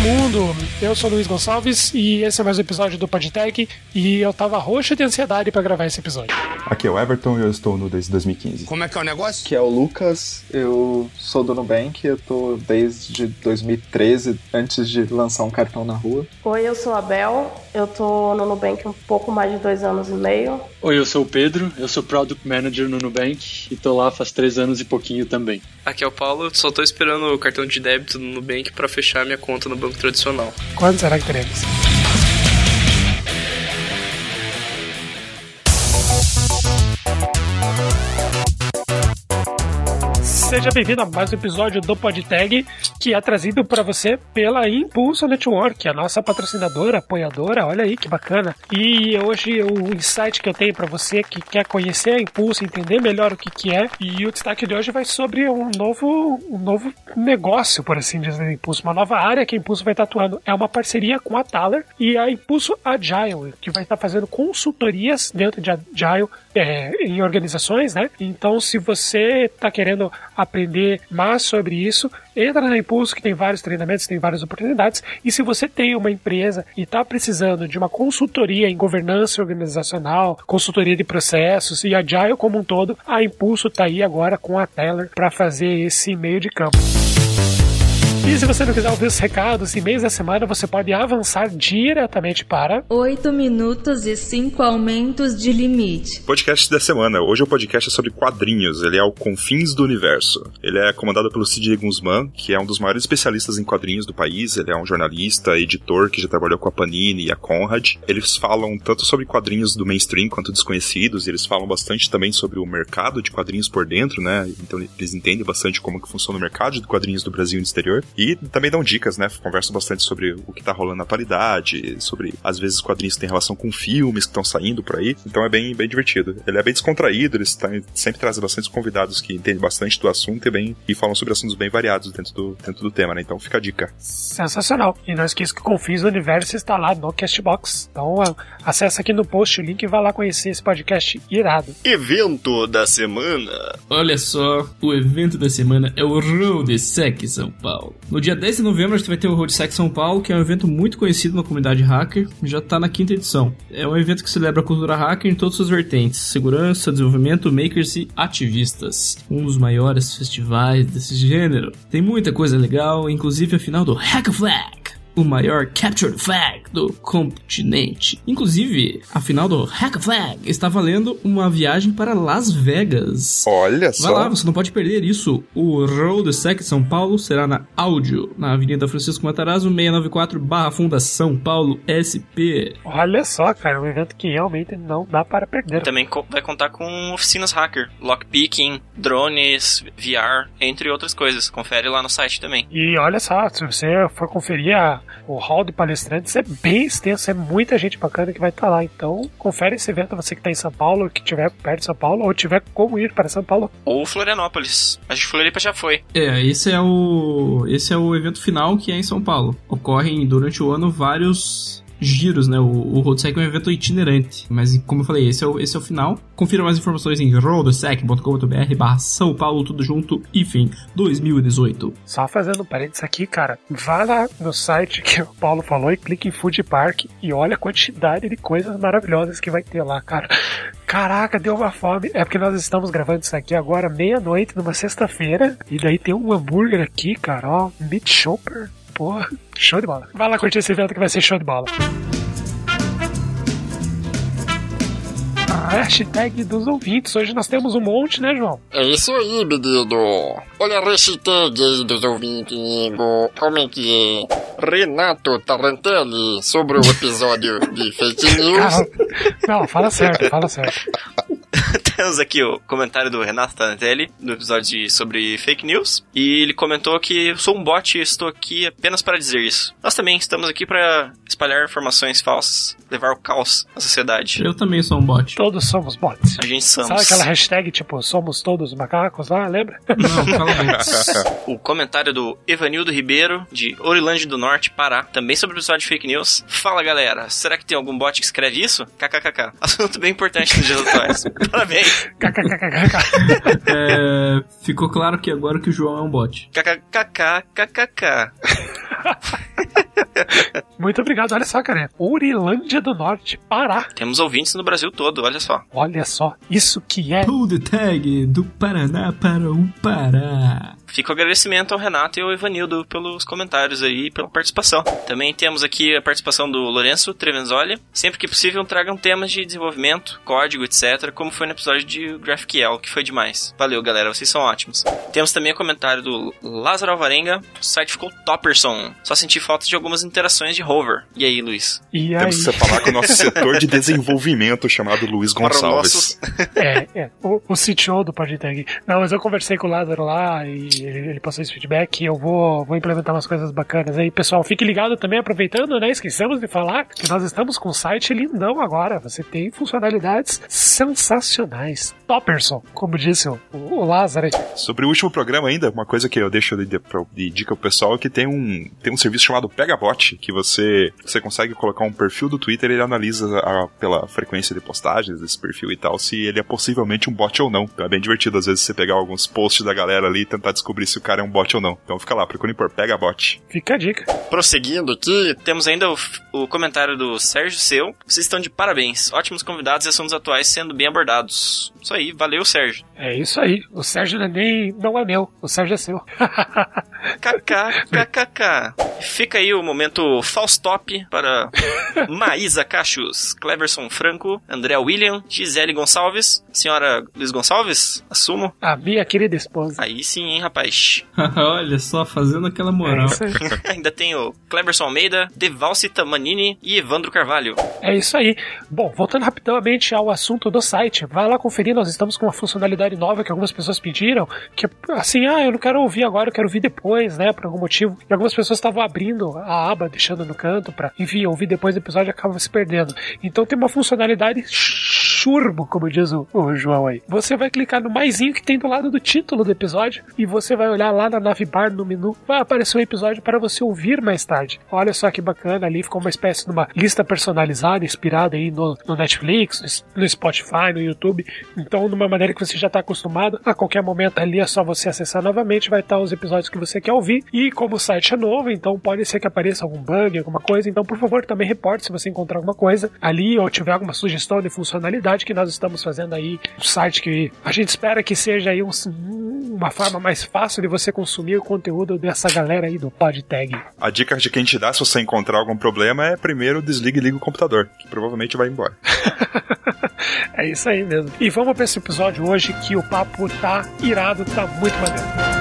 mundo! Eu sou o Luiz Gonçalves e esse é mais um episódio do Podtech e eu tava roxo de ansiedade para gravar esse episódio. Aqui é o Everton e eu estou no desde 2015. Como é que é o negócio? Que é o Lucas, eu sou do Nubank, eu tô desde 2013, antes de lançar um cartão na rua. Oi, eu sou a Bel, eu tô no Nubank um pouco mais de dois anos e meio. Oi, eu sou o Pedro, eu sou Product Manager no Nubank e tô lá faz três anos e pouquinho também. Aqui é o Paulo, só tô esperando o cartão de débito no Nubank para fechar minha conta no banco tradicional. Quando será que teremos? Seja bem-vindo a mais um episódio do PodTag, que é trazido para você pela Impulso Network, a nossa patrocinadora, apoiadora. Olha aí que bacana. E hoje o insight que eu tenho para você que quer conhecer a Impulso, entender melhor o que, que é, e o destaque de hoje vai sobre um novo, um novo negócio, por assim dizer, da Impulso, uma nova área que a Impulso vai estar atuando. É uma parceria com a Thaler e a Impulso Agile, que vai estar fazendo consultorias dentro de Agile é, em organizações, né? Então, se você está querendo aprender mais sobre isso, entra na Impulso, que tem vários treinamentos, tem várias oportunidades. E se você tem uma empresa e está precisando de uma consultoria em governança organizacional, consultoria de processos e agile como um todo, a Impulso está aí agora com a Teller para fazer esse meio de campo. E se você não quiser ouvir os recados e e-mails da semana, você pode avançar diretamente para 8 minutos e 5 aumentos de limite. Podcast da semana. Hoje o podcast é sobre quadrinhos. Ele é o Confins do Universo. Ele é comandado pelo Sidney Guzman, que é um dos maiores especialistas em quadrinhos do país. Ele é um jornalista, editor que já trabalhou com a Panini e a Conrad. Eles falam tanto sobre quadrinhos do mainstream quanto desconhecidos. Eles falam bastante também sobre o mercado de quadrinhos por dentro, né? Então eles entendem bastante como que funciona o mercado de quadrinhos do Brasil e do exterior. E também dão dicas, né? Conversam bastante sobre o que tá rolando na atualidade, sobre às vezes quadrinhos que têm relação com filmes que estão saindo por aí. Então é bem, bem divertido. Ele é bem descontraído, eles têm, sempre trazem bastante convidados que entendem bastante do assunto e, bem, e falam sobre assuntos bem variados dentro do, dentro do tema, né? Então fica a dica. Sensacional. E não esqueça que o Confins do Universo está lá no Castbox. Então acessa aqui no post o link e vai lá conhecer esse podcast irado. Evento da semana. Olha só, o evento da semana é o Road Sec São Paulo. No dia 10 de novembro a gente vai ter o Roadsec São Paulo, que é um evento muito conhecido na comunidade hacker, já está na quinta edição. É um evento que celebra a cultura hacker em todas suas vertentes: segurança, desenvolvimento, makers e ativistas. Um dos maiores festivais desse gênero. Tem muita coisa legal, inclusive a final do Hack Flag o maior Capture Flag do continente. Inclusive, a final do Hack Flag está valendo uma viagem para Las Vegas. Olha só. Vai lá, você não pode perder isso. O Road Sec São Paulo será na Áudio, na Avenida Francisco Matarazzo, 694 barra Fundação Paulo SP. Olha só, cara, um evento que realmente não dá para perder. Também vai contar com oficinas hacker, lockpicking, drones, VR, entre outras coisas. Confere lá no site também. E olha só, se você for conferir a o hall de palestrantes é bem extenso, é muita gente bacana que vai estar tá lá. Então, confere esse evento você que está em São Paulo, que estiver perto de São Paulo, ou tiver como ir para São Paulo. Ou Florianópolis. A gente Floripa já foi. É, esse é o esse é o evento final que é em São Paulo. Ocorrem durante o ano vários giros, né? O, o Roadsec é um evento itinerante. Mas, como eu falei, esse é o, esse é o final. Confira mais informações em roadsec.com.br barra São Paulo, tudo junto, enfim, 2018. Só fazendo um parênteses aqui, cara. Vá lá no site que o Paulo falou e clique em Food Park e olha a quantidade de coisas maravilhosas que vai ter lá, cara. Caraca, deu uma fome. É porque nós estamos gravando isso aqui agora, meia-noite, numa sexta-feira. E daí tem um hambúrguer aqui, cara, ó. Meat Chopper. Porra, show de bola. Vai lá curtir esse evento que vai ser show de bola. hashtag dos ouvintes. Hoje nós temos um monte, né, João? É isso aí, menino. Olha a hashtag aí dos ouvintes, amigo. Como é que é? Renato Tarantelli sobre o episódio de fake news. Não, fala certo, fala certo. Temos aqui o comentário do Renato Tanatelli, no episódio de, sobre fake news. E ele comentou que eu sou um bot e estou aqui apenas para dizer isso. Nós também estamos aqui para espalhar informações falsas, levar o caos à sociedade. Eu também sou um bot. Todos somos bots. A gente somos. Sabe aquela hashtag tipo, somos todos macacos lá, lembra? Não, O comentário do Evanildo Ribeiro, de Orilândia do Norte, Pará, também sobre o episódio de fake news. Fala galera, será que tem algum bot que escreve isso? KKKK. Assunto bem importante nos dias atuais. Parabéns. É, ficou claro que agora que o João é um bot. KKKKKK. Muito obrigado. Olha só, cara. Urilândia do Norte, Pará. Temos ouvintes no Brasil todo, olha só. Olha só, isso que é. Pull the tag do Paraná para o Pará. Fica o agradecimento ao Renato e ao Ivanildo pelos comentários aí e pela participação. Também temos aqui a participação do Lourenço Trevenzoli. Sempre que possível, tragam temas de desenvolvimento, código, etc., como foi no episódio de GraphQL, que foi demais. Valeu, galera, vocês são ótimos. Temos também o comentário do Lázaro Alvarenga. O site ficou topperson. Só senti falta de algumas interações de hover. E aí, Luiz? E aí? Temos que separar com o nosso setor de desenvolvimento chamado Luiz Gonçalves. nossos- É, é. O, o CTO do PodTag. Não, mas eu conversei com o Lázaro lá e ele, ele passou esse feedback e eu vou, vou implementar umas coisas bacanas aí. Pessoal, fique ligado também, aproveitando, né? Esquecemos de falar que nós estamos com um site lindão agora. Você tem funcionalidades sensacionais. Topperson, como disse o, o Lázaro aí. Sobre o último programa ainda, uma coisa que eu deixo de, de, de dica pro pessoal é que tem um, tem um serviço chamado Pegabot, que você, você consegue colocar um perfil do Twitter e ele analisa a- pela frequência de postagens desse perfil e tal, se ele é possivelmente um bot ou não. Então é bem divertido às vezes você pegar alguns posts da galera ali e tentar descobrir se o cara é um bot ou não. Então fica lá, procurem por Pegabot. Fica a dica. Prosseguindo aqui, temos ainda o, o comentário do Sérgio Seu. Vocês estão de parabéns. Ótimos convidados e assuntos atuais sendo bem abordados. Isso aí, valeu, Sérgio. É isso aí. O Sérgio não é, nem, não é meu, o Sérgio é seu. KKKKK. Fica aí o momento Faustop para Maísa Cachos, Cleverson Franco, André William, Gisele Gonçalves, senhora Luiz Gonçalves, assumo. a minha querida esposa. Aí sim, hein, rapaz. Olha só, fazendo aquela É moral. aí. Ainda tem o Cleverson Almeida, Devalcita Manini e Evandro Carvalho. É isso aí. Bom, voltando rapidamente ao assunto do site, vai lá conferir, nós estamos com uma funcionalidade nova que algumas pessoas pediram, que assim, ah, eu não quero ouvir agora, eu quero ouvir depois, né, por algum motivo. E algumas pessoas estavam abrindo a aba, deixando no canto pra, enfim, ouvir depois do episódio acaba se perdendo. Então tem uma funcionalidade churbo, como diz o, o João aí. Você vai clicar no maisinho que tem do lado do título do episódio e você vai olhar lá na navbar no menu, vai aparecer o episódio para você ouvir mais tarde. Olha só que bacana, ali ficou uma espécie de uma lista personalizada, inspirada aí no, no Netflix, no Spotify, no YouTube. Então, de uma maneira que você já está acostumado, a qualquer momento ali é só você acessar novamente, vai estar os episódios que você quer ouvir. E como o site é novo, então pode ser que apareça algum bug, alguma coisa. Então, por favor, também reporte se você encontrar alguma coisa ali ou tiver alguma sugestão de funcionalidade que nós estamos fazendo aí. Um site que a gente espera que seja aí um- uma forma mais fácil de você consumir o conteúdo dessa galera aí do PodTag. A dica de quem te dá se você encontrar algum problema é primeiro desligue e liga o computador, que provavelmente vai embora. É isso aí mesmo. E vamos para esse episódio hoje que o papo tá irado, tá muito maneiro.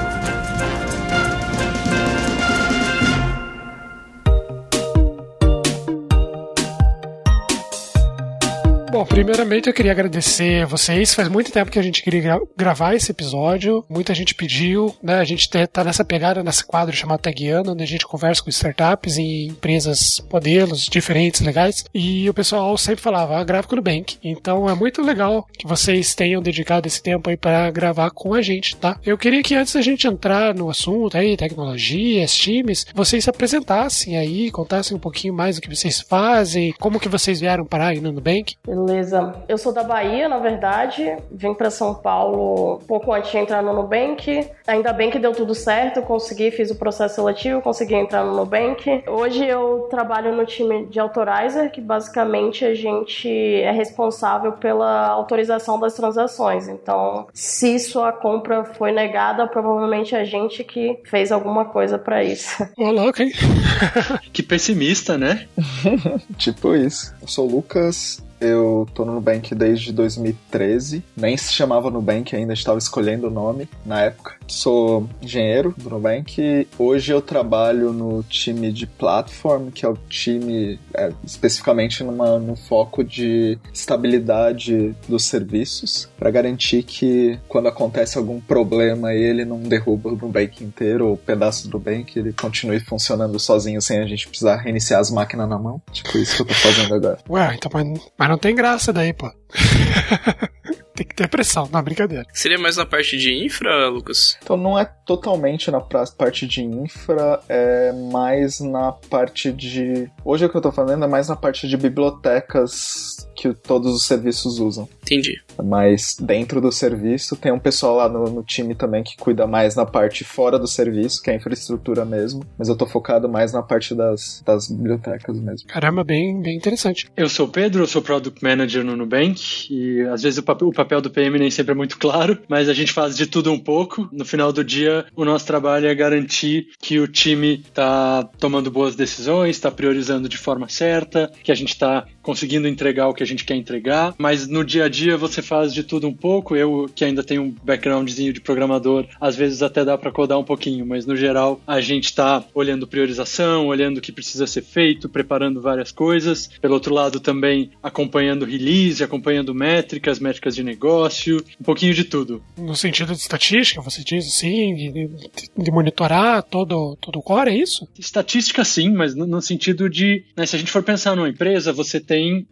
Bom, primeiramente eu queria agradecer a vocês. Faz muito tempo que a gente queria gra- gravar esse episódio. Muita gente pediu, né? A gente te- tá nessa pegada, nesse quadro chamado Tagueando, onde a gente conversa com startups e empresas modelos diferentes, legais. E o pessoal sempre falava, ah, grava com o Nubank. Então é muito legal que vocês tenham dedicado esse tempo aí para gravar com a gente, tá? Eu queria que antes da gente entrar no assunto aí, tecnologias, times, vocês se apresentassem aí, contassem um pouquinho mais do que vocês fazem, como que vocês vieram parar aí no Nubank. Beleza. Eu sou da Bahia, na verdade. Vim para São Paulo pouco antes de entrar no Nubank. Ainda bem que deu tudo certo. Consegui, fiz o processo seletivo, consegui entrar no Nubank. Hoje eu trabalho no time de Authorizer, que basicamente a gente é responsável pela autorização das transações. Então, se sua compra foi negada, provavelmente é a gente que fez alguma coisa para isso. Ô, louco, hein? Que pessimista, né? Tipo isso. Eu sou o Lucas, eu tô no Nubank desde 2013. Nem se chamava Nubank ainda, estava escolhendo o nome na época. Sou engenheiro do Nubank. Hoje eu trabalho no time de platform, que é o time é, especificamente numa, num foco de estabilidade dos serviços, para garantir que quando acontece algum problema ele não derruba o Nubank inteiro ou pedaço do Nubank, ele continue funcionando sozinho sem a gente precisar reiniciar as máquinas na mão. Tipo isso que eu tô fazendo agora. Ué, então, mas, mas não tem graça daí, pô. tem que ter pressão, não, brincadeira. Seria mais na parte de infra, Lucas? Então não é totalmente na parte de infra, é mais na parte de. Hoje o que eu tô fazendo é mais na parte de bibliotecas que todos os serviços usam. Entendi. Mas dentro do serviço tem um pessoal lá no, no, time também que cuida mais na parte fora do serviço, que é a infraestrutura mesmo. Mas eu tô focado mais na parte das, das bibliotecas mesmo. Caramba, bem, bem interessante. Eu sou o Pedro, eu sou Product Manager no Nubank e às vezes o papel, o papel do PM nem sempre é muito claro, mas a gente faz de tudo um pouco. No final do dia, o nosso trabalho é garantir que o time tá tomando boas decisões, está priorizando de forma certa, que a gente está conseguindo entregar o que a gente quer entregar, mas no dia a dia você faz de tudo um pouco. Eu, que ainda tenho um backgroundzinho de programador, às vezes até dá para codar um pouquinho, mas no geral a gente está olhando priorização, olhando o que precisa ser feito, preparando várias coisas. Pelo outro lado, também acompanhando release, acompanhando métricas, métricas de negócio, um pouquinho de tudo. No sentido de estatística, você diz assim, de, de monitorar todo, todo o core, é isso? Estatística sim, mas no, no sentido de, né, se a gente for pensar numa empresa, você tem tem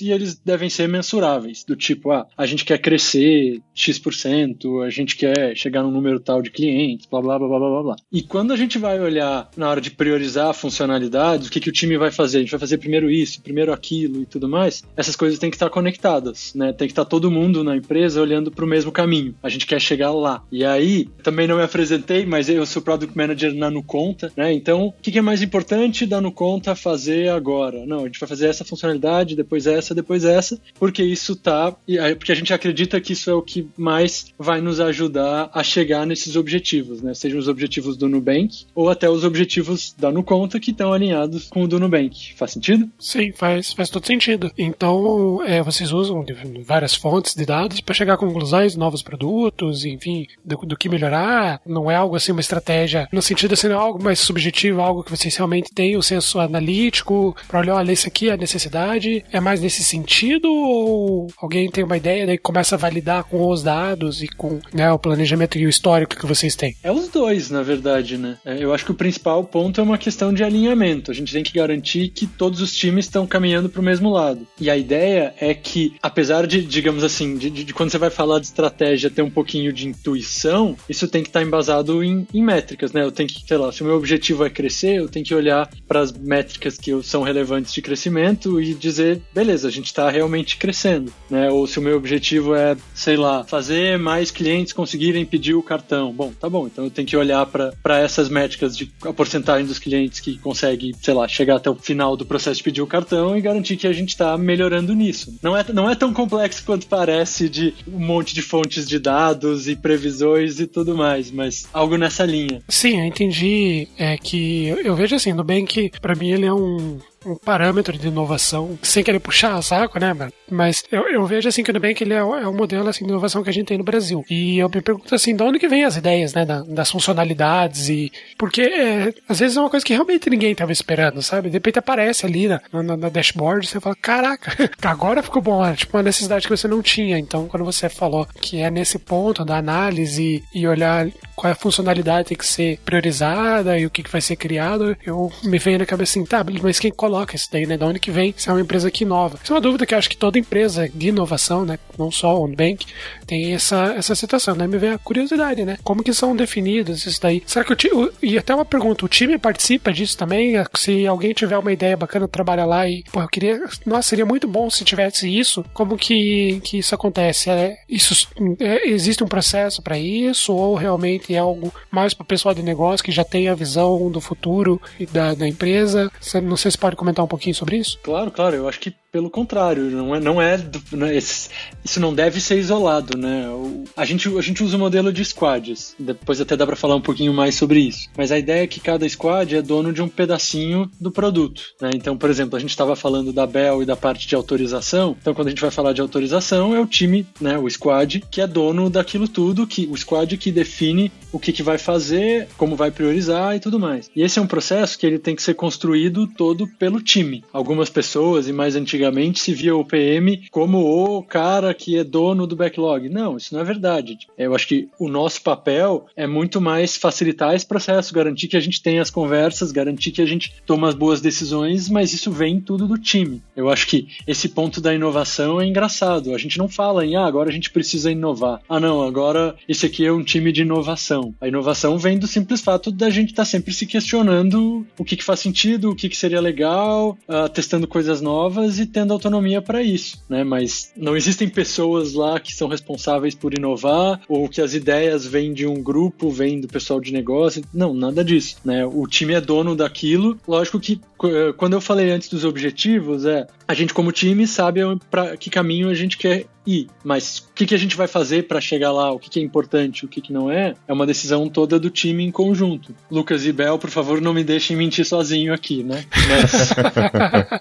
e eles devem ser mensuráveis, do tipo, ah, a gente quer crescer X%, a gente quer chegar num número tal de clientes, blá blá blá blá blá blá. E quando a gente vai olhar na hora de priorizar funcionalidades, o que, que o time vai fazer? A gente vai fazer primeiro isso, primeiro aquilo e tudo mais. Essas coisas têm que estar conectadas, né? Tem que estar todo mundo na empresa olhando para o mesmo caminho. A gente quer chegar lá. E aí, também não me apresentei, mas eu sou Product Manager na Nuconta, né? Então, o que, que é mais importante da Nuconta fazer agora? Não, a gente vai fazer essa funcionalidade, depois essa, depois essa, porque isso tá. Porque a gente acredita que isso é o que mais vai nos ajudar a chegar nesses objetivos, né? Sejam os objetivos do Nubank ou até os objetivos da Nuconta que estão alinhados com o do Nubank. Faz sentido? Sim, faz, faz todo sentido. Então, é, vocês usam várias fontes de dados para chegar a conclusões, novos produtos, enfim, do, do, que melhorar. Não é algo assim, uma estratégia no sentido assim, é algo mais subjetivo, algo que vocês realmente têm o senso analítico para olhar, olha, isso aqui é necessário necessidade? É mais nesse sentido? Ou alguém tem uma ideia e começa a validar com os dados e com né, o planejamento e o histórico que vocês têm? É os dois, na verdade, né? É, eu acho que o principal ponto é uma questão de alinhamento. A gente tem que garantir que todos os times estão caminhando para o mesmo lado. E a ideia é que, apesar de, digamos assim, de, de, de, quando você vai falar de estratégia ter um pouquinho de intuição, isso tem que estar embasado em, em métricas, né? Eu tenho que, sei lá, se o meu objetivo é crescer, eu tenho que olhar para as métricas que são relevantes de crescimento e dizer, beleza, a gente está realmente crescendo, né? Ou se o meu objetivo é, sei lá, fazer mais clientes conseguirem pedir o cartão. Bom, tá bom, então eu tenho que olhar para essas métricas de a porcentagem dos clientes que consegue, sei lá, chegar até o final do processo de pedir o cartão e garantir que a gente está melhorando nisso. Não é, não é tão complexo quanto parece de um monte de fontes de dados e previsões e tudo mais, mas algo nessa linha. Sim, eu entendi é que eu, eu vejo assim, que para mim ele é um um parâmetro de inovação, sem querer puxar saco, né, mano? Mas eu, eu vejo assim que o Nubank ele é, o, é modelo assim, de inovação que a gente tem no Brasil. E eu me pergunto assim, de onde que vem as ideias, né, da, das funcionalidades e... Porque é, às vezes é uma coisa que realmente ninguém estava esperando, sabe? De repente aparece ali na, na, na dashboard você fala, caraca, agora ficou bom, é tipo uma necessidade que você não tinha. Então, quando você falou que é nesse ponto da análise e olhar qual é a funcionalidade tem que ser priorizada e o que, que vai ser criado, eu me veio na cabeça assim, tá, mas quem coloca isso daí, né? Da onde que vem se é uma empresa que inova? Isso é uma dúvida que acho que toda empresa de inovação, né? Não só o Nubank, tem essa, essa situação, né? Me veio a curiosidade, né? Como que são definidos isso daí? Será que o time. E até uma pergunta, o time participa disso também? Se alguém tiver uma ideia bacana, trabalha lá e, pô, eu queria. Nossa, seria muito bom se tivesse isso. Como que, que isso acontece? É, isso, é, existe um processo para isso? Ou realmente é algo mais para o pessoal de negócio que já tem a visão do futuro da, da empresa? Não sei se pode comentar um pouquinho sobre isso? Claro, claro. Eu acho que pelo contrário, não é, não é, não é isso não deve ser isolado, né? A gente, a gente usa o modelo de squads, depois até dá para falar um pouquinho mais sobre isso. Mas a ideia é que cada squad é dono de um pedacinho do produto, né? Então, por exemplo, a gente estava falando da Bell e da parte de autorização. Então, quando a gente vai falar de autorização, é o time, né, o squad que é dono daquilo tudo, que o squad que define o que, que vai fazer, como vai priorizar e tudo mais. E esse é um processo que ele tem que ser construído todo pelo time. Algumas pessoas e mais antigamente antigamente se via o PM como o cara que é dono do backlog. Não, isso não é verdade. Eu acho que o nosso papel é muito mais facilitar esse processo, garantir que a gente tenha as conversas, garantir que a gente toma as boas decisões, mas isso vem tudo do time. Eu acho que esse ponto da inovação é engraçado. A gente não fala em, ah, agora a gente precisa inovar. Ah, não, agora esse aqui é um time de inovação. A inovação vem do simples fato da gente estar tá sempre se questionando o que, que faz sentido, o que, que seria legal, uh, testando coisas novas e tendo autonomia para isso, né? Mas não existem pessoas lá que são responsáveis por inovar ou que as ideias vêm de um grupo, vêm do pessoal de negócio. Não, nada disso, né? O time é dono daquilo. Lógico que eh, quando eu falei antes dos objetivos, é a gente como time sabe para que caminho a gente quer ir, mas o que, que a gente vai fazer para chegar lá, o que, que é importante, o que, que não é, é uma decisão toda do time em conjunto. Lucas e Bel, por favor, não me deixem mentir sozinho aqui, né? Mas...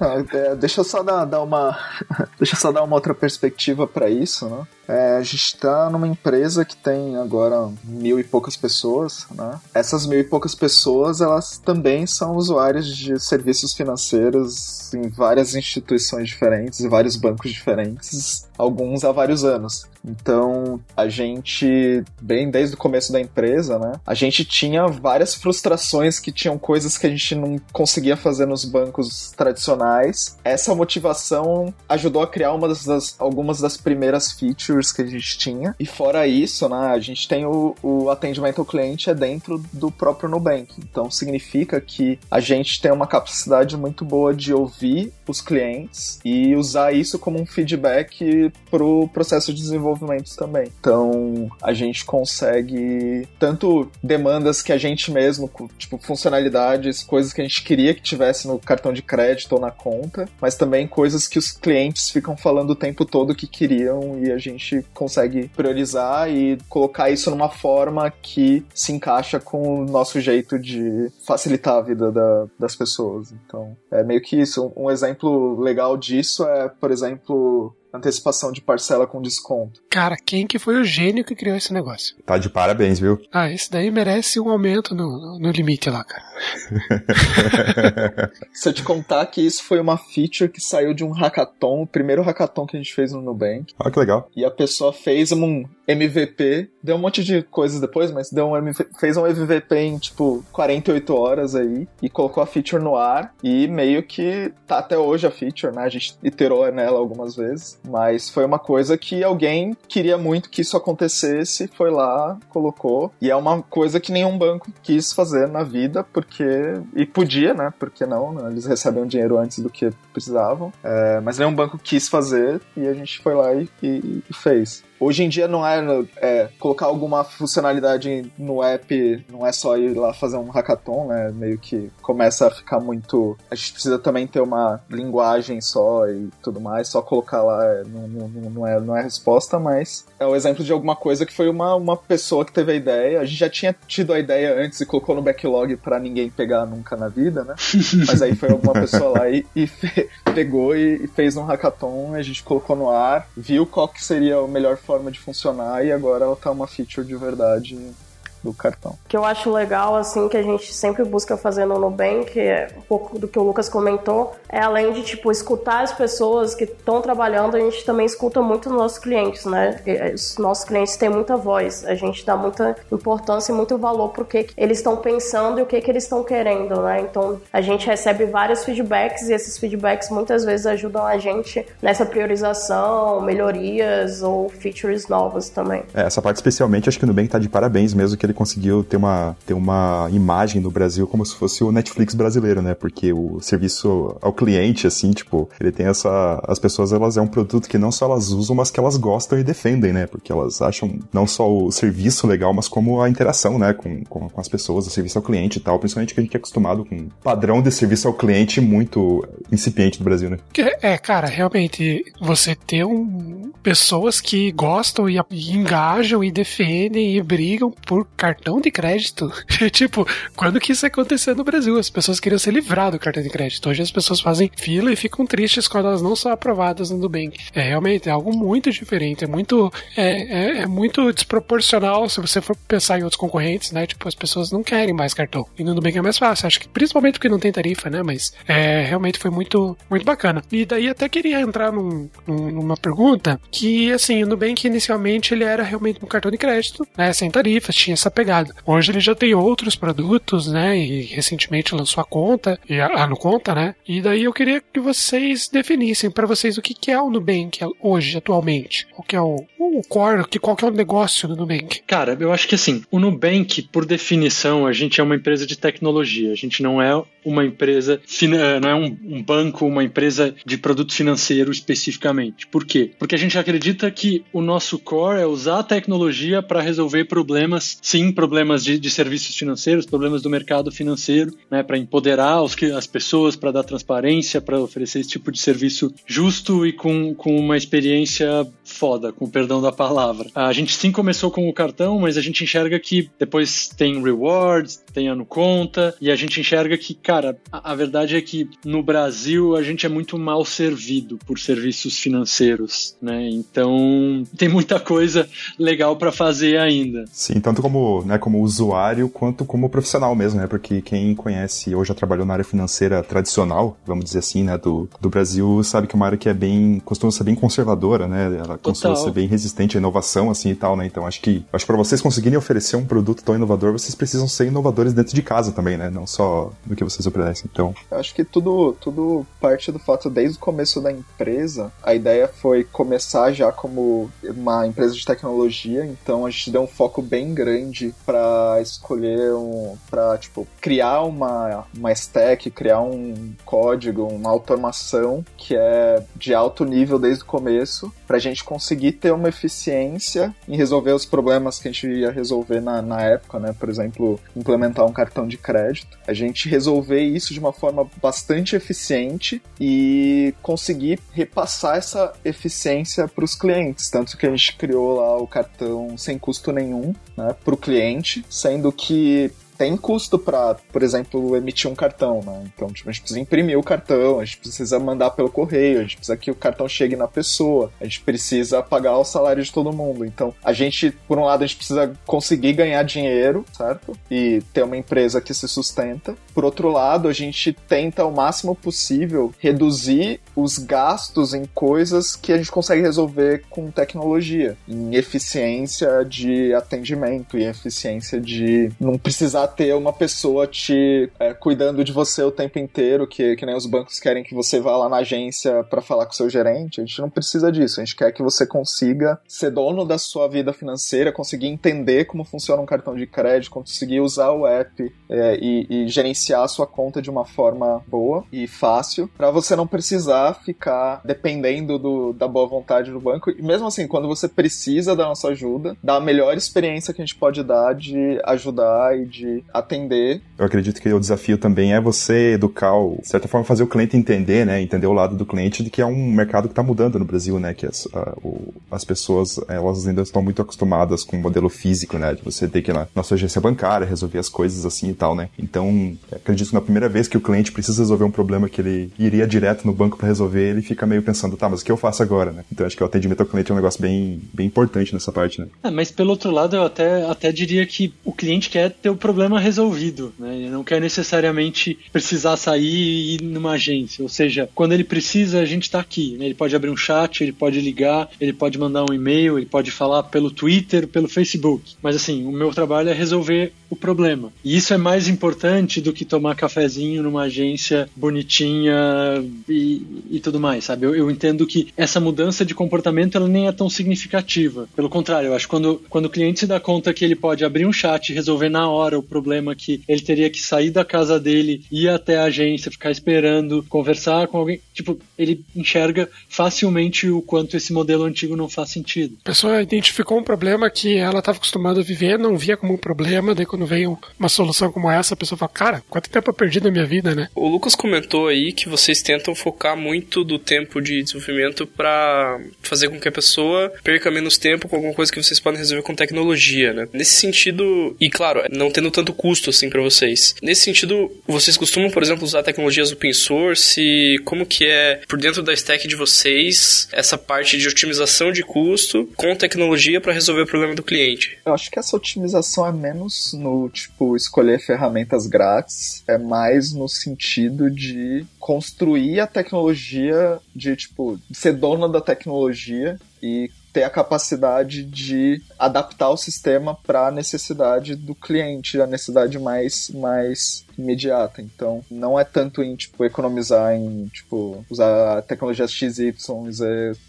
É, deixa eu só dar, dar uma deixa só dar uma outra perspectiva para isso, né? É, a gente está numa empresa que tem agora mil e poucas pessoas, né? Essas mil e poucas pessoas, elas também são usuários de serviços financeiros em várias instituições diferentes, e vários bancos diferentes, alguns há vários anos. Então, a gente, bem desde o começo da empresa, né? A gente tinha várias frustrações que tinham coisas que a gente não conseguia fazer nos bancos tradicionais. Essa motivação ajudou a criar uma das, algumas das primeiras features que a gente tinha. E fora isso, né? A gente tem o, o atendimento ao cliente é dentro do próprio Nubank. Então, significa que a gente tem uma capacidade muito boa de ouvir os clientes e usar isso como um feedback para o processo de desenvolvimento também. Então, a gente consegue tanto demandas que a gente mesmo, tipo funcionalidades, coisas que a gente queria que tivesse no cartão de crédito ou na conta, mas também coisas que os clientes ficam falando o tempo todo que queriam e a gente consegue priorizar e colocar isso numa forma que se encaixa com o nosso jeito de facilitar a vida da, das pessoas. Então, é meio que isso. Um exemplo legal disso é, por exemplo, antecipação de parcela com desconto. Cara, quem que foi o gênio que criou esse negócio? Tá de parabéns, viu? Ah, esse daí merece um aumento no, no limite lá, cara. Se eu te contar que isso foi uma feature que saiu de um hackathon, o primeiro hackathon que a gente fez no Nubank. Ah, que legal. E a pessoa fez um MVP, deu um monte de coisas depois, mas deu um MVP, fez um MVP em tipo 48 horas aí e colocou a feature no ar e meio que tá até hoje a feature, né? A gente iterou nela algumas vezes, mas foi uma coisa que alguém queria muito que isso acontecesse, foi lá, colocou e é uma coisa que nenhum banco quis fazer na vida porque e podia, né? Porque não, né? eles recebem dinheiro antes do que precisavam, é, mas nenhum banco quis fazer e a gente foi lá e, e, e fez. Hoje em dia não é, é, colocar alguma funcionalidade no app, não é só ir lá fazer um hackathon, né? Meio que começa a ficar muito. A gente precisa também ter uma linguagem só e tudo mais, só colocar lá é, não, não, não, é, não é a resposta, mas é o exemplo de alguma coisa que foi uma, uma pessoa que teve a ideia. A gente já tinha tido a ideia antes e colocou no backlog para ninguém pegar nunca na vida, né? Mas aí foi alguma pessoa lá e, e pegou e, e, fez um hackathon, a gente colocou no ar, viu qual que seria a melhor forma de funcionar e agora ela tá uma feature de verdade do cartão. O que eu acho legal, assim, que a gente sempre busca fazer no Nubank, é um pouco do que o Lucas comentou, é além de, tipo, escutar as pessoas que estão trabalhando, a gente também escuta muito os nossos clientes, né? Os nossos clientes têm muita voz, a gente dá muita importância e muito valor pro que eles estão pensando e o que, que eles estão querendo, né? Então, a gente recebe vários feedbacks e esses feedbacks muitas vezes ajudam a gente nessa priorização, melhorias ou features novas também. É, essa parte especialmente, acho que o Nubank tá de parabéns mesmo que ele ele conseguiu ter uma, ter uma imagem no Brasil como se fosse o Netflix brasileiro, né? Porque o serviço ao cliente, assim, tipo, ele tem essa. As pessoas, elas é um produto que não só elas usam, mas que elas gostam e defendem, né? Porque elas acham não só o serviço legal, mas como a interação, né? Com, com, com as pessoas, o serviço ao cliente e tal. Principalmente que a gente é acostumado com um padrão de serviço ao cliente muito incipiente do Brasil, né? É, cara, realmente, você ter um, pessoas que gostam e, e engajam e defendem e brigam por cartão de crédito. tipo, quando que isso aconteceu no Brasil? As pessoas queriam ser livrar do cartão de crédito. Hoje as pessoas fazem fila e ficam tristes quando elas não são aprovadas no Nubank. É realmente é algo muito diferente, é muito, é, é, é, muito desproporcional se você for pensar em outros concorrentes, né? Tipo, as pessoas não querem mais cartão. E no Nubank é mais fácil. Acho que principalmente porque não tem tarifa, né? Mas é, realmente foi muito, muito bacana. E daí até queria entrar num, numa pergunta que, assim, o Nubank inicialmente ele era realmente um cartão de crédito, né, sem tarifas, tinha essa pegada. Hoje ele já tem outros produtos, né, e recentemente lançou a conta, e a, a no conta, né, e daí eu queria que vocês definissem para vocês o que, que é o Nubank hoje, atualmente. O que é o, o core, que, qual que é o negócio do Nubank? Cara, eu acho que assim, o Nubank, por definição, a gente é uma empresa de tecnologia. A gente não é uma empresa, não é um, um banco, uma empresa de produto financeiro especificamente. Por quê? Porque a gente acredita que o nosso core é usar a tecnologia para resolver problemas, sim, problemas de, de, serviços financeiros, problemas do mercado financeiro, né, para empoderar os, as pessoas, para dar transparência, para oferecer esse tipo de serviço justo e com, com uma experiência foda, com perdão da palavra. A gente sim começou com o cartão, mas a gente enxerga que depois tem rewards, tem ano conta, e a gente enxerga que, cara, a, a verdade é que no Brasil a gente é muito mal servido por serviços financeiros, né? Então tem muita coisa legal para fazer ainda. Sim, tanto como, né, como usuário quanto como profissional mesmo, né? Porque quem conhece ou já trabalhou na área financeira tradicional, vamos dizer assim, né, do, do Brasil, sabe que é uma área que é bem, costuma ser bem conservadora, né? Ela costuma ser bem resistente à inovação, assim e tal, né? Então acho que, acho que para vocês conseguirem oferecer um produto tão inovador, vocês precisam ser inovadores dentro de casa também, né? Não só do que vocês oferecem. Então. Eu acho que tudo, tudo parte do fato, desde o começo da empresa, a ideia foi começar já como uma empresa de tecnologia, então a gente deu um foco bem grande para escolher um. para tipo, criar uma, uma stack, criar um código, uma automação que é de alto nível desde o começo, para a gente conseguir ter uma eficiência em resolver os problemas que a gente ia resolver na, na época, né? Por exemplo, implementar um cartão de crédito. A gente resolver isso de uma forma bastante eficiente e conseguir repassar essa eficiência para os clientes. Tanto que a gente criou lá o cartão sem custo nenhum né, para o cliente, sendo que tem custo para, por exemplo, emitir um cartão, né? Então, tipo, a gente precisa imprimir o cartão, a gente precisa mandar pelo correio, a gente precisa que o cartão chegue na pessoa, a gente precisa pagar o salário de todo mundo. Então, a gente, por um lado, a gente precisa conseguir ganhar dinheiro, certo? E ter uma empresa que se sustenta. Por outro lado, a gente tenta o máximo possível reduzir os gastos em coisas que a gente consegue resolver com tecnologia, em eficiência de atendimento e eficiência de não precisar ter uma pessoa te é, cuidando de você o tempo inteiro, que, que nem os bancos querem que você vá lá na agência para falar com o seu gerente. A gente não precisa disso. A gente quer que você consiga ser dono da sua vida financeira, conseguir entender como funciona um cartão de crédito, conseguir usar o app é, e, e, gerenciar a sua conta de uma forma boa e fácil, para você não precisar ficar dependendo do, da boa vontade do banco. E mesmo assim, quando você precisa da nossa ajuda, da melhor experiência que a gente pode dar de ajudar e de atender. Eu acredito que o desafio também é você educar, o, de certa forma, fazer o cliente entender, né? Entender o lado do cliente de que é um mercado que está mudando no Brasil, né? Que as, a, o, as pessoas, elas ainda estão muito acostumadas com o modelo físico, né? De você ter que ir na, na sua agência bancária, resolver as coisas assim e tal, né? Então, acredito que na primeira vez que o cliente precisa resolver um problema que ele iria direto no banco para resolver, ele fica meio pensando, tá, mas o que eu faço agora, né? Então, acho que o atendimento ao cliente é um negócio bem, bem importante nessa parte, né? É, mas pelo outro lado, eu até, até diria que o cliente quer ter o problema problema resolvido, né? Ele não quer necessariamente precisar sair e ir numa agência. Ou seja, quando ele precisa, a gente está aqui. Né? Ele pode abrir um chat, ele pode ligar, ele pode mandar um e-mail, ele pode falar pelo Twitter, pelo Facebook. Mas assim, o meu trabalho é resolver o problema. E isso é mais importante do que tomar cafezinho numa agência bonitinha e, e tudo mais, sabe? Eu, eu, entendo que essa mudança de comportamento ela nem é tão significativa. Pelo contrário, eu acho que quando, quando o cliente se dá conta que ele pode abrir um chat e resolver na hora o problema que ele teria que sair da casa dele, ir até a agência, ficar esperando, conversar com alguém. Tipo, ele enxerga facilmente o quanto esse modelo antigo não faz sentido. A pessoa identificou um problema que ela estava acostumada a viver, não via como um problema, daí quando veio uma solução como essa, a pessoa fala, cara, quanto tempo eu perdi na minha vida, né? O Lucas comentou aí que vocês tentam focar muito do tempo de desenvolvimento para fazer com que a pessoa perca menos tempo com alguma coisa que vocês podem resolver com tecnologia, né? Nesse sentido, e claro, não tendo tanto tanto custo assim para vocês. Nesse sentido, vocês costumam, por exemplo, usar tecnologias open source? Como que é por dentro da stack de vocês essa parte de otimização de custo com tecnologia para resolver o problema do cliente? Eu acho que essa otimização é menos no tipo escolher ferramentas grátis, é mais no sentido de construir a tecnologia, de tipo ser dona da tecnologia e ter a capacidade de adaptar o sistema para a necessidade do cliente, a necessidade mais, mais imediata. Então, não é tanto em tipo economizar em tipo usar tecnologias XY,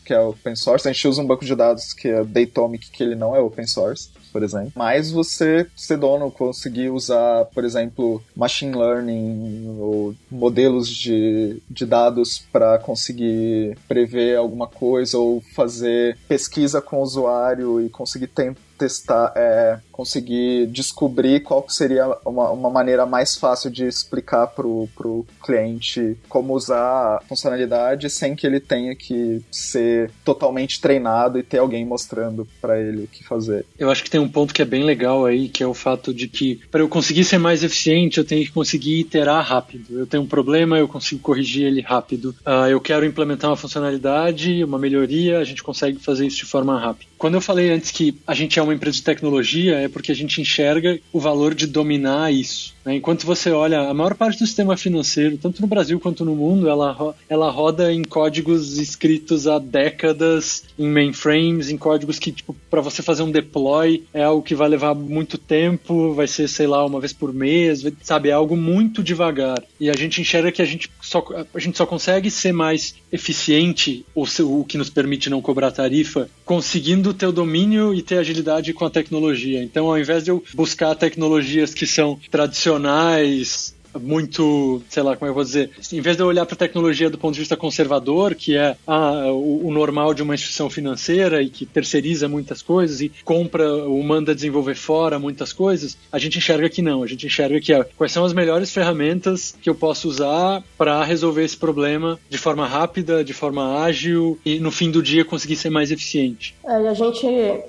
que é open source. A gente usa um banco de dados que é Datomic, que ele não é open source por exemplo. Mas você ser dono, conseguir usar, por exemplo, machine learning ou modelos de, de dados para conseguir prever alguma coisa ou fazer pesquisa com o usuário e conseguir tempo testar, é, conseguir descobrir qual seria uma, uma maneira mais fácil de explicar pro, pro cliente como usar a funcionalidade sem que ele tenha que ser totalmente treinado e ter alguém mostrando para ele o que fazer. Eu acho que tem um ponto que é bem legal aí, que é o fato de que para eu conseguir ser mais eficiente, eu tenho que conseguir iterar rápido. Eu tenho um problema, eu consigo corrigir ele rápido. Uh, eu quero implementar uma funcionalidade, uma melhoria, a gente consegue fazer isso de forma rápida. Quando eu falei antes que a gente é uma empresa de tecnologia, é porque a gente enxerga o valor de dominar isso. Né? Enquanto você olha, a maior parte do sistema financeiro, tanto no Brasil quanto no mundo, ela, ela roda em códigos escritos há décadas, em mainframes, em códigos que, tipo, para você fazer um deploy é algo que vai levar muito tempo, vai ser, sei lá, uma vez por mês, sabe? É algo muito devagar. E a gente enxerga que a gente só, a gente só consegue ser mais eficiente, ou o que nos permite não cobrar tarifa, conseguindo ter o domínio e ter agilidade com a tecnologia. Então, ao invés de eu buscar tecnologias que são tradicionais, muito, sei lá, como eu vou dizer, em vez de eu olhar para a tecnologia do ponto de vista conservador, que é ah, o, o, normal de uma instituição financeira e que terceiriza muitas coisas e compra ou manda desenvolver fora muitas coisas, a gente enxerga que não. A gente enxerga que é, quais são as melhores ferramentas que eu posso usar para resolver esse problema de forma rápida, de forma ágil e no fim do dia conseguir ser mais eficiente. É, a gente,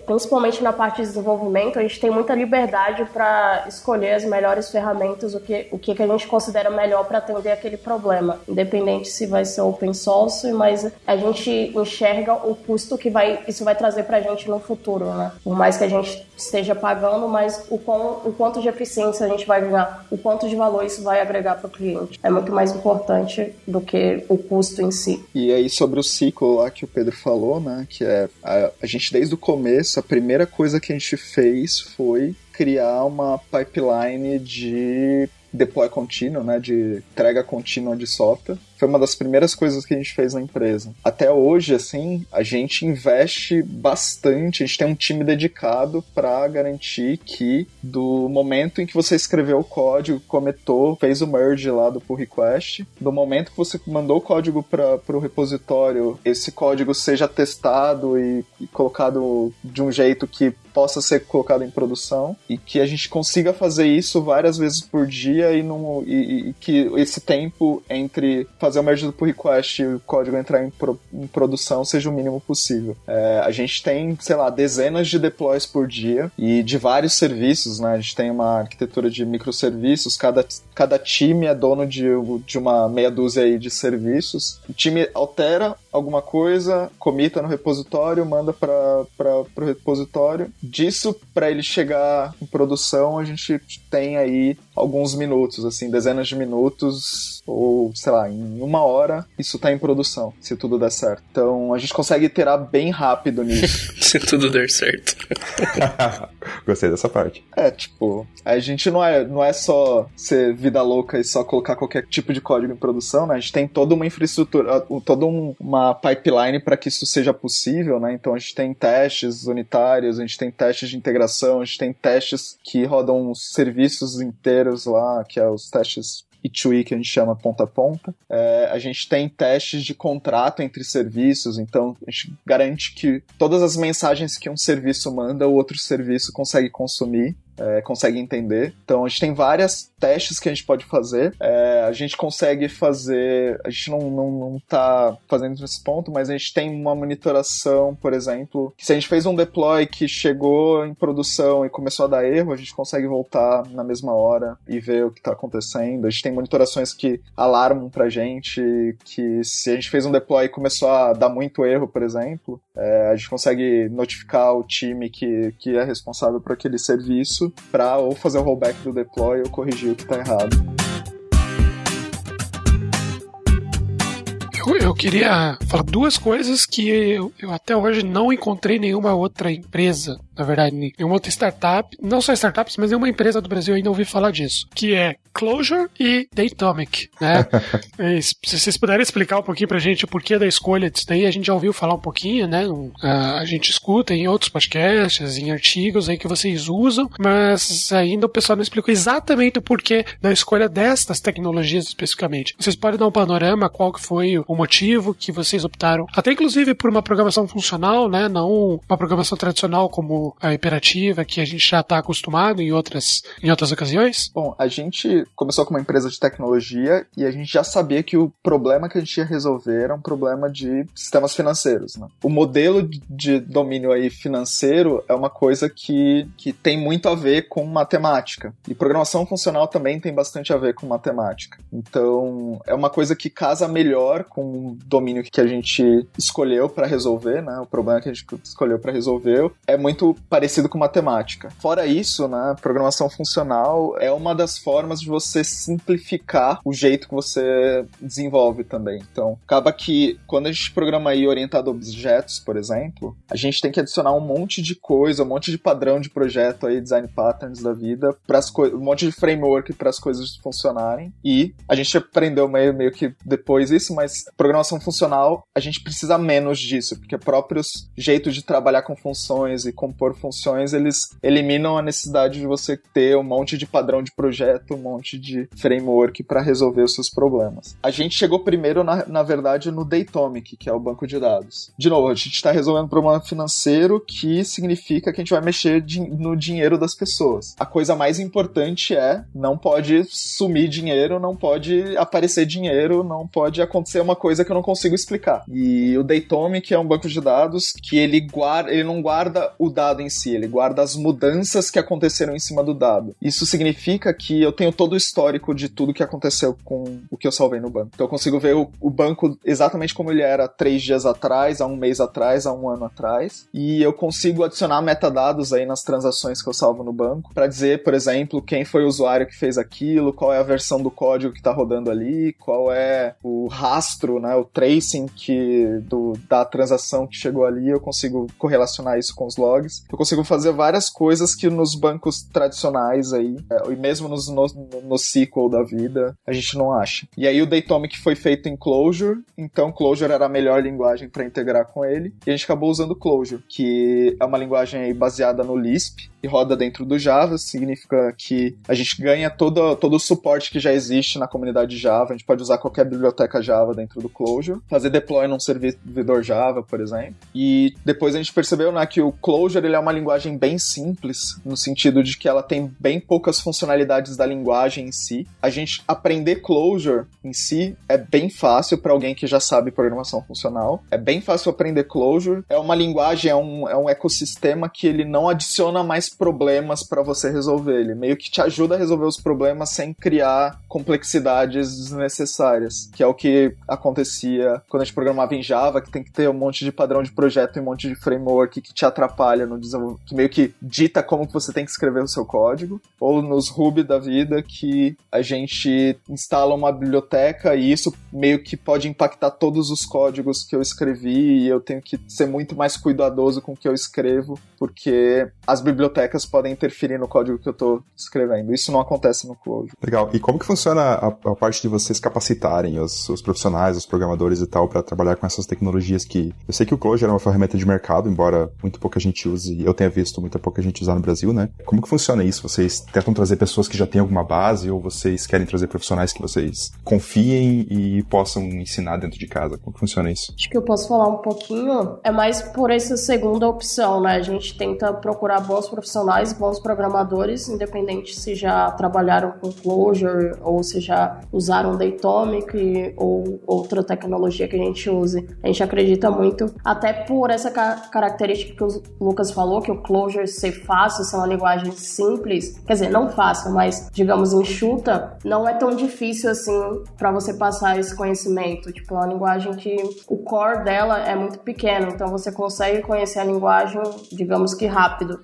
principalmente na parte de desenvolvimento, a gente tem muita liberdade para escolher as melhores ferramentas, o que, o que a gente gente considera melhor para atender aquele problema, independente se vai ser open source, mas a gente enxerga o custo que vai, isso vai trazer para a gente no futuro, né? Por mais que a gente esteja pagando, mas o, quão, o quanto de eficiência a gente vai ganhar, o quanto de valor isso vai agregar para o cliente. É muito mais importante do que o custo em si. E aí sobre o ciclo lá que o Pedro falou, né, que é a, a gente desde o começo, a primeira coisa que a gente fez foi criar uma pipeline de deploy contínuo, né, de entrega contínua de software. Foi uma das primeiras coisas que a gente fez na empresa. Até hoje, assim, a gente investe bastante, a gente tem um time dedicado para garantir que do momento em que você escreveu o código, cometou, fez o merge lá do pull request, do momento que você mandou o código para o repositório, esse código seja testado e, e colocado de um jeito que possa ser colocado em produção e que a gente consiga fazer isso várias vezes por dia e, não, e, e que esse tempo entre fazer o merge do pull request e o código entrar em, pro, em produção seja o mínimo possível. É, a gente tem, sei lá, dezenas de deploys por dia e de vários serviços, né? A gente tem uma arquitetura de microserviços, cada, cada time é dono de, de uma meia dúzia aí de serviços. O time altera alguma coisa, comita no repositório, manda para o repositório. Disso, para ele chegar em produção, a gente tem aí alguns minutos, assim, dezenas de minutos, ou sei lá, em uma hora, isso tá em produção, se tudo der certo. Então a gente consegue iterar bem rápido nisso. se tudo der certo. Gostei dessa parte. É, tipo, a gente não é, não é só ser vida louca e só colocar qualquer tipo de código em produção, né? A gente tem toda uma infraestrutura, toda um, uma pipeline para que isso seja possível, né? Então a gente tem testes unitários, a gente tem testes de integração, a gente tem testes que rodam serviços inteiros lá, que é os testes e que a gente chama ponta a ponta. É, a gente tem testes de contrato entre serviços, então a gente garante que todas as mensagens que um serviço manda, o outro serviço consegue consumir. É, consegue entender. Então a gente tem várias testes que a gente pode fazer. É, a gente consegue fazer. A gente não, não, não tá fazendo nesse ponto, mas a gente tem uma monitoração, por exemplo, que se a gente fez um deploy que chegou em produção e começou a dar erro, a gente consegue voltar na mesma hora e ver o que está acontecendo. A gente tem monitorações que alarmam pra gente que se a gente fez um deploy e começou a dar muito erro, por exemplo, é, a gente consegue notificar o time que, que é responsável por aquele serviço para ou fazer o rollback do deploy ou corrigir o que está errado. Eu queria falar duas coisas que eu, eu até hoje não encontrei nenhuma outra empresa na verdade, nenhuma outra startup, não só startups, mas nenhuma empresa do Brasil ainda ouvi falar disso, que é Clojure e Datomic, né? se vocês puderem explicar um pouquinho pra gente o porquê da escolha disso daí, a gente já ouviu falar um pouquinho, né? A gente escuta em outros podcasts, em artigos aí que vocês usam, mas ainda o pessoal não explicou exatamente o porquê da escolha destas tecnologias especificamente. Vocês podem dar um panorama qual que foi o motivo que vocês optaram, até inclusive por uma programação funcional, né? Não uma programação tradicional como a imperativa que a gente já está acostumado em outras, em outras ocasiões? Bom, a gente começou com uma empresa de tecnologia e a gente já sabia que o problema que a gente ia resolver era um problema de sistemas financeiros. Né? O modelo de domínio aí financeiro é uma coisa que, que tem muito a ver com matemática. E programação funcional também tem bastante a ver com matemática. Então, é uma coisa que casa melhor com domínio que a gente escolheu para resolver, né? O problema que a gente escolheu para resolver é muito parecido com matemática. Fora isso, né, programação funcional é uma das formas de você simplificar o jeito que você desenvolve também. Então, acaba que quando a gente programa aí orientado a objetos, por exemplo, a gente tem que adicionar um monte de coisa, um monte de padrão de projeto aí, design patterns da vida, para um monte de framework para as coisas funcionarem. E a gente aprendeu meio, meio que depois isso, mas programação funcional a gente precisa menos disso, porque próprios jeitos de trabalhar com funções e compor por funções, eles eliminam a necessidade de você ter um monte de padrão de projeto, um monte de framework para resolver os seus problemas. A gente chegou primeiro, na, na verdade, no Datomic, que é o banco de dados. De novo, a gente está resolvendo um problema financeiro que significa que a gente vai mexer no dinheiro das pessoas. A coisa mais importante é não pode sumir dinheiro, não pode aparecer dinheiro, não pode acontecer uma coisa que eu não consigo explicar. E o Datomic é um banco de dados que ele guarda, ele não guarda o dado em si, ele guarda as mudanças que aconteceram em cima do dado. Isso significa que eu tenho todo o histórico de tudo que aconteceu com o que eu salvei no banco. Então eu consigo ver o, o banco exatamente como ele era três dias atrás, há um mês atrás, há um ano atrás, e eu consigo adicionar metadados aí nas transações que eu salvo no banco para dizer, por exemplo, quem foi o usuário que fez aquilo, qual é a versão do código que está rodando ali, qual é o rastro, né, o tracing que do, da transação que chegou ali, eu consigo correlacionar isso com os logs. Eu consigo fazer várias coisas que nos bancos tradicionais aí, é, e mesmo nos, no, no SQL da vida, a gente não acha. E aí o Datomic foi feito em Clojure, então Clojure era a melhor linguagem para integrar com ele, e a gente acabou usando Clojure, que é uma linguagem baseada no Lisp, roda dentro do Java, significa que a gente ganha todo, todo o suporte que já existe na comunidade Java, a gente pode usar qualquer biblioteca Java dentro do Clojure, fazer deploy num servidor Java, por exemplo, e depois a gente percebeu né, que o Clojure ele é uma linguagem bem simples, no sentido de que ela tem bem poucas funcionalidades da linguagem em si. A gente aprender Clojure em si é bem fácil para alguém que já sabe programação funcional. É bem fácil aprender Clojure. É uma linguagem, é um, é um ecossistema que ele não adiciona mais problemas para você resolver. Ele meio que te ajuda a resolver os problemas sem criar complexidades desnecessárias, que é o que acontecia quando a gente programava em Java, que tem que ter um monte de padrão de projeto e um monte de framework que te atrapalha no que meio que dita como você tem que escrever o seu código, ou nos Ruby da vida que a gente instala uma biblioteca e isso meio que pode impactar todos os códigos que eu escrevi e eu tenho que ser muito mais cuidadoso com o que eu escrevo, porque as bibliotecas podem interferir no código que eu estou escrevendo. Isso não acontece no Clojure. Legal. E como que funciona a, a parte de vocês capacitarem os, os profissionais, os programadores e tal, para trabalhar com essas tecnologias que... Eu sei que o Clojure é uma ferramenta de mercado, embora muito pouca gente use eu tenha visto muita pouca gente usar no Brasil, né? Como que funciona isso? Vocês tentam trazer pessoas que já têm alguma base ou vocês querem trazer profissionais que vocês confiem e possam ensinar dentro de casa? Como que funciona isso? Acho que eu posso falar um pouquinho. É mais por essa segunda opção, né? A gente tenta procurar bons profissionais profissionais, bons programadores, independente se já trabalharam com Clojure ou se já usaram Datomic ou outra tecnologia que a gente use. A gente acredita muito, até por essa característica que o Lucas falou, que o Clojure ser fácil, ser uma linguagem simples, quer dizer, não fácil, mas digamos enxuta, não é tão difícil assim para você passar esse conhecimento. Tipo, é uma linguagem que o core dela é muito pequeno, então você consegue conhecer a linguagem, digamos que rápido.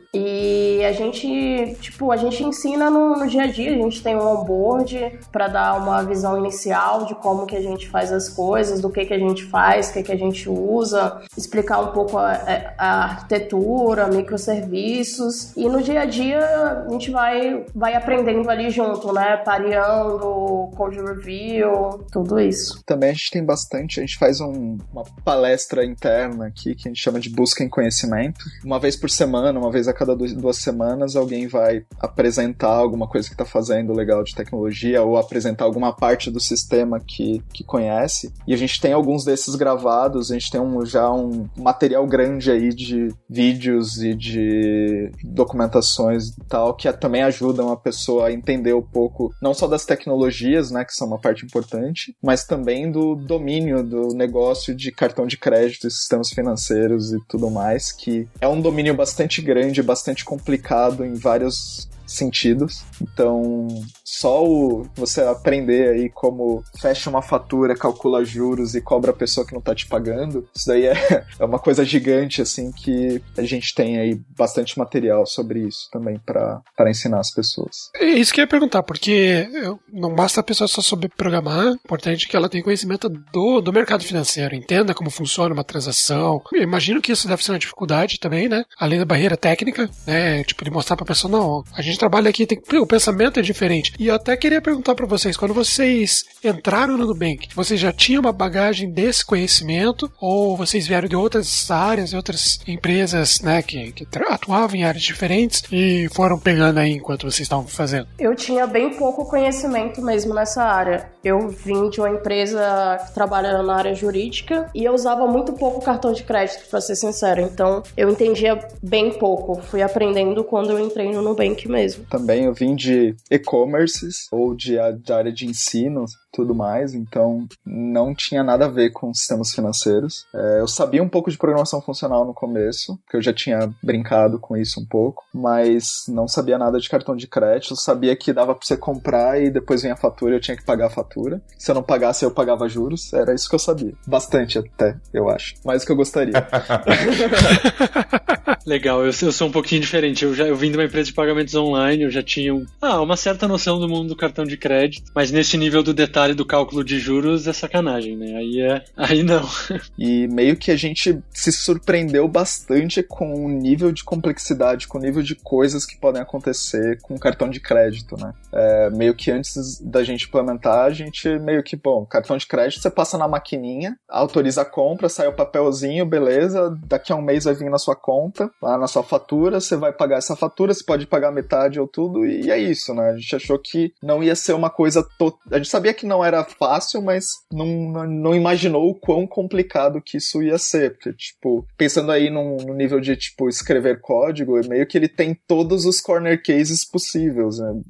E a gente, tipo, a gente ensina no, no dia a dia, a gente tem um onboard para dar uma visão inicial de como que a gente faz as coisas, do que que a gente faz, o que que a gente usa, explicar um pouco a, a arquitetura, microserviços. E no dia a dia a gente vai, vai aprendendo ali junto, né? Pareando, code review, tudo isso. Também a gente tem bastante, a gente faz um, uma palestra interna aqui que a gente chama de busca em conhecimento. Uma vez por semana, uma vez a cada duas semanas, alguém vai apresentar alguma coisa que está fazendo legal de tecnologia ou apresentar alguma parte do sistema que, que conhece. E a gente tem alguns desses gravados, a gente tem um, já um material grande aí de vídeos e de documentações e tal, que também ajudam a pessoa a entender um pouco, não só das tecnologias, né, que são uma parte importante, mas também do domínio do negócio de cartão de crédito e sistemas financeiros e tudo mais, que é um domínio bastante grande, bastante complicado em vários sentidos. Então, só o, você aprender aí como fecha uma fatura, calcula juros e cobra a pessoa que não tá te pagando, isso daí é, é uma coisa gigante, assim, que a gente tem aí bastante material sobre isso também para ensinar as pessoas. É isso que eu ia perguntar, porque não basta a pessoa só saber programar, é importante que ela tenha conhecimento do, do mercado financeiro, entenda como funciona uma transação. Eu imagino que isso deve ser uma dificuldade também, né? Além da barreira técnica, né? Tipo, de mostrar pra pessoa, não, a gente trabalha aqui, tem, o pensamento é diferente. E eu até queria perguntar para vocês, quando vocês entraram no Nubank, vocês já tinham uma bagagem desse conhecimento ou vocês vieram de outras áreas, de outras empresas, né, que, que atuavam em áreas diferentes e foram pegando aí enquanto vocês estavam fazendo? Eu tinha bem pouco conhecimento mesmo nessa área. Eu vim de uma empresa que trabalha na área jurídica e eu usava muito pouco cartão de crédito, para ser sincero. Então, eu entendia bem pouco. Fui aprendendo quando eu entrei no Nubank mesmo. Também eu vim de e-commerces ou de, de área de ensino, tudo mais, então não tinha nada a ver com sistemas financeiros. É, eu sabia um pouco de programação funcional no começo, porque eu já tinha brincado com isso um pouco, mas não sabia nada de cartão de crédito, sabia que dava pra você comprar e depois vinha a fatura e eu tinha que pagar a fatura. Se eu não pagasse, eu pagava juros, era isso que eu sabia. Bastante até, eu acho. Mais do que eu gostaria. Legal, eu, eu, sou um pouquinho diferente. Eu já eu vim de uma empresa de pagamentos online, eu já tinha um, ah, uma certa noção do mundo do cartão de crédito, mas nesse nível do detalhe detalhe do cálculo de juros é sacanagem, né? Aí é. Aí não. e meio que a gente se surpreendeu bastante com o nível de complexidade, com o nível de coisas que podem acontecer com cartão de crédito, né? É, meio que antes da gente implementar, a gente meio que, bom, cartão de crédito você passa na maquininha, autoriza a compra, sai o papelzinho, beleza, daqui a um mês vai vir na sua conta, lá na sua fatura, você vai pagar essa fatura, você pode pagar metade ou tudo, e é isso, né? A gente achou que não ia ser uma coisa. To... A gente sabia que não era fácil, mas não, não imaginou o quão complicado que isso ia ser. Porque, tipo, pensando aí no, nível de, tipo, escrever código, é meio que ele tem todos os corner cases possíveis, né?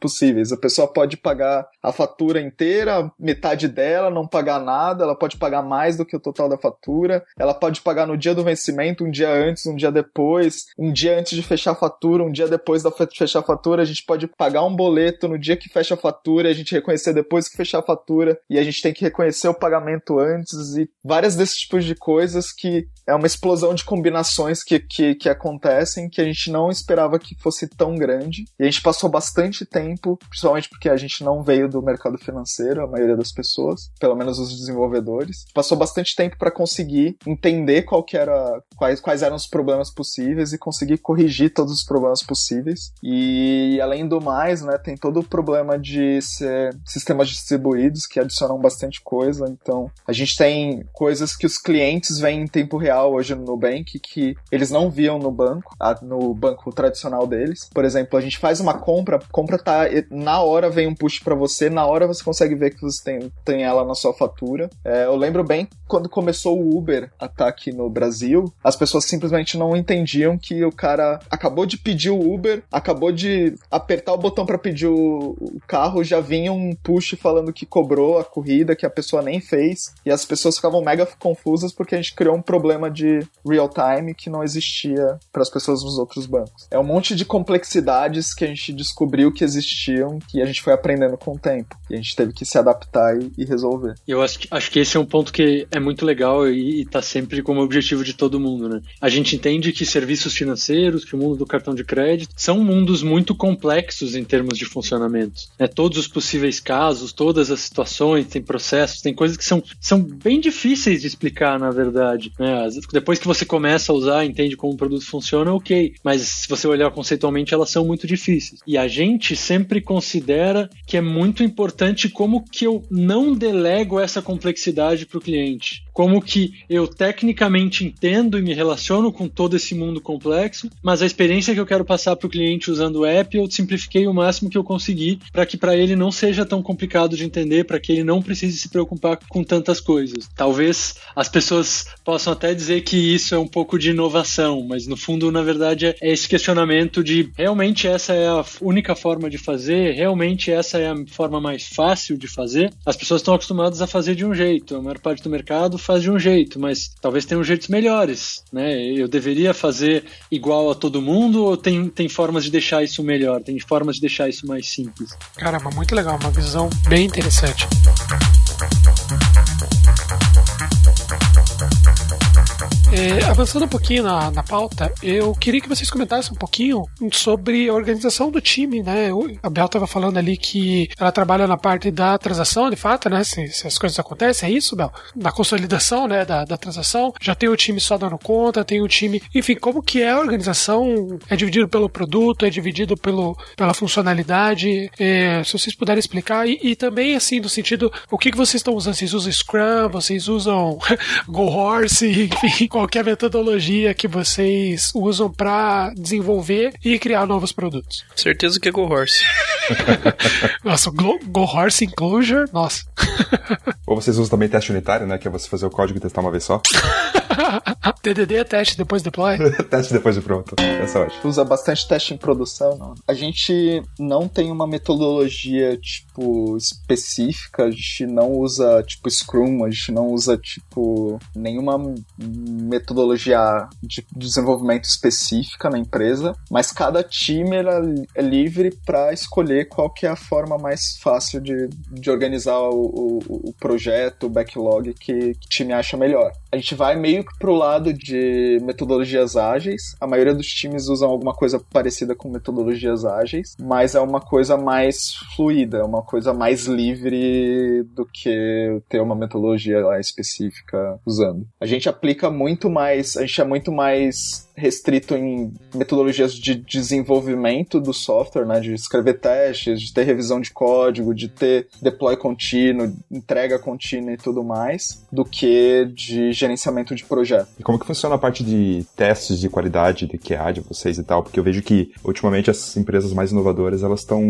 Possíveis. A pessoa pode pagar a fatura inteira, metade dela, não pagar nada, ela pode pagar mais do que o total da fatura, ela pode pagar no dia do vencimento, um dia antes, um dia depois, um dia antes de fechar a fatura, um dia depois da fechar a fatura, a gente pode pagar um boleto no dia que fecha a fatura a gente reconhecer depois que fechar a fatura e a gente tem que reconhecer o pagamento antes e várias desses tipos de coisas que é uma explosão de combinações que, que, que acontecem que a gente não esperava que fosse tão grande. E a gente passou bastante tempo, principalmente porque a gente não veio do mercado financeiro, a maioria das pessoas, pelo menos os desenvolvedores, passou bastante tempo para conseguir entender qual era, quais, quais eram os problemas possíveis e conseguir corrigir todos os problemas possíveis. E além do mais, né, tem todo o problema de ser sistemas distribuídos que adicionam bastante coisa. Então, a gente tem coisas que os clientes veem em tempo real hoje no Nubank que eles não viam no banco, no banco tradicional deles. Por exemplo, a gente faz uma compra, compra tá na hora vem um push para você, na hora você consegue ver que você tem, tem ela na sua fatura. É, eu lembro bem quando começou o Uber a estar aqui no Brasil, as pessoas simplesmente não entendiam que o cara acabou de pedir o Uber, acabou de apertar o botão para pedir o, o carro, já vinha um push falando que cobrou a corrida, que a pessoa nem fez, e as pessoas ficavam mega confusas porque a gente criou um problema de real time que não existia para as pessoas nos outros bancos. É um monte de complexidades que a gente descobriu que existiam, que a gente foi aprendendo com o tempo, e a gente teve que se adaptar e, e resolver. Eu acho que, acho que esse é um ponto que é muito legal e está sempre como objetivo de todo mundo, né? A gente entende que serviços financeiros, que o mundo do cartão de crédito, são mundos muito complexos em termos de funcionamento. Né? Todos os possíveis casos, todas as situações, tem processos, tem coisas que são, são bem difíceis de explicar, na verdade. Né? Depois que você começa a usar, entende como o produto funciona, ok. Mas se você olhar conceitualmente, elas são muito difíceis. E a gente sempre considera que é muito importante como que eu não delego essa complexidade para o cliente como que eu tecnicamente entendo e me relaciono com todo esse mundo complexo, mas a experiência que eu quero passar para o cliente usando o app, eu simplifiquei o máximo que eu consegui para que para ele não seja tão complicado de entender, para que ele não precise se preocupar com tantas coisas. Talvez as pessoas possam até dizer que isso é um pouco de inovação, mas no fundo, na verdade, é esse questionamento de realmente essa é a única forma de fazer, realmente essa é a forma mais fácil de fazer. As pessoas estão acostumadas a fazer de um jeito, a maior parte do mercado faz de um jeito, mas talvez tenham jeitos melhores, né? Eu deveria fazer igual a todo mundo ou tem, tem formas de deixar isso melhor? Tem formas de deixar isso mais simples? Caramba, muito legal, uma visão bem interessante. É, avançando um pouquinho na, na pauta, eu queria que vocês comentassem um pouquinho sobre a organização do time, né? A Bel estava falando ali que ela trabalha na parte da transação, de fato, né? Se, se, as coisas acontecem, é isso, Bel? Na consolidação, né, da, da transação. Já tem o time só dando conta, tem o time... Enfim, como que é a organização? É dividido pelo produto, é dividido pelo, pela funcionalidade? É, se vocês puderem explicar. E, e, também, assim, no sentido, o que, que vocês estão usando? Vocês usam Scrum? Vocês usam Go Horse? Enfim, qualquer metodologia que vocês usam para desenvolver e criar novos produtos. Certeza que é Go Horse. nossa, Go, Go Horse Inclusion, nossa. Ou vocês usam também teste unitário, né? Que é você fazer o código e testar uma vez só. TDD é teste depois deploy? teste depois de pronto. Essa é ótima. Usa bastante teste em produção. Não. A gente não tem uma metodologia, tipo, específica. A gente não usa, tipo, Scrum. A gente não usa, tipo, nenhuma metodologia de desenvolvimento específica na empresa. Mas cada time é livre para escolher qual que é a forma mais fácil de, de organizar o, o, o projeto, o backlog que, que o time acha melhor. A gente vai meio que pro lado de metodologias ágeis. A maioria dos times usam alguma coisa parecida com metodologias ágeis, mas é uma coisa mais fluida, é uma coisa mais livre do que ter uma metodologia lá específica usando. A gente aplica muito mais, a gente é muito mais restrito em metodologias de desenvolvimento do software, né, de escrever testes, de ter revisão de código, de ter deploy contínuo, entrega contínua e tudo mais, do que de gerenciamento de projeto. E como que funciona a parte de testes de qualidade de QA de vocês e tal? Porque eu vejo que ultimamente as empresas mais inovadoras elas estão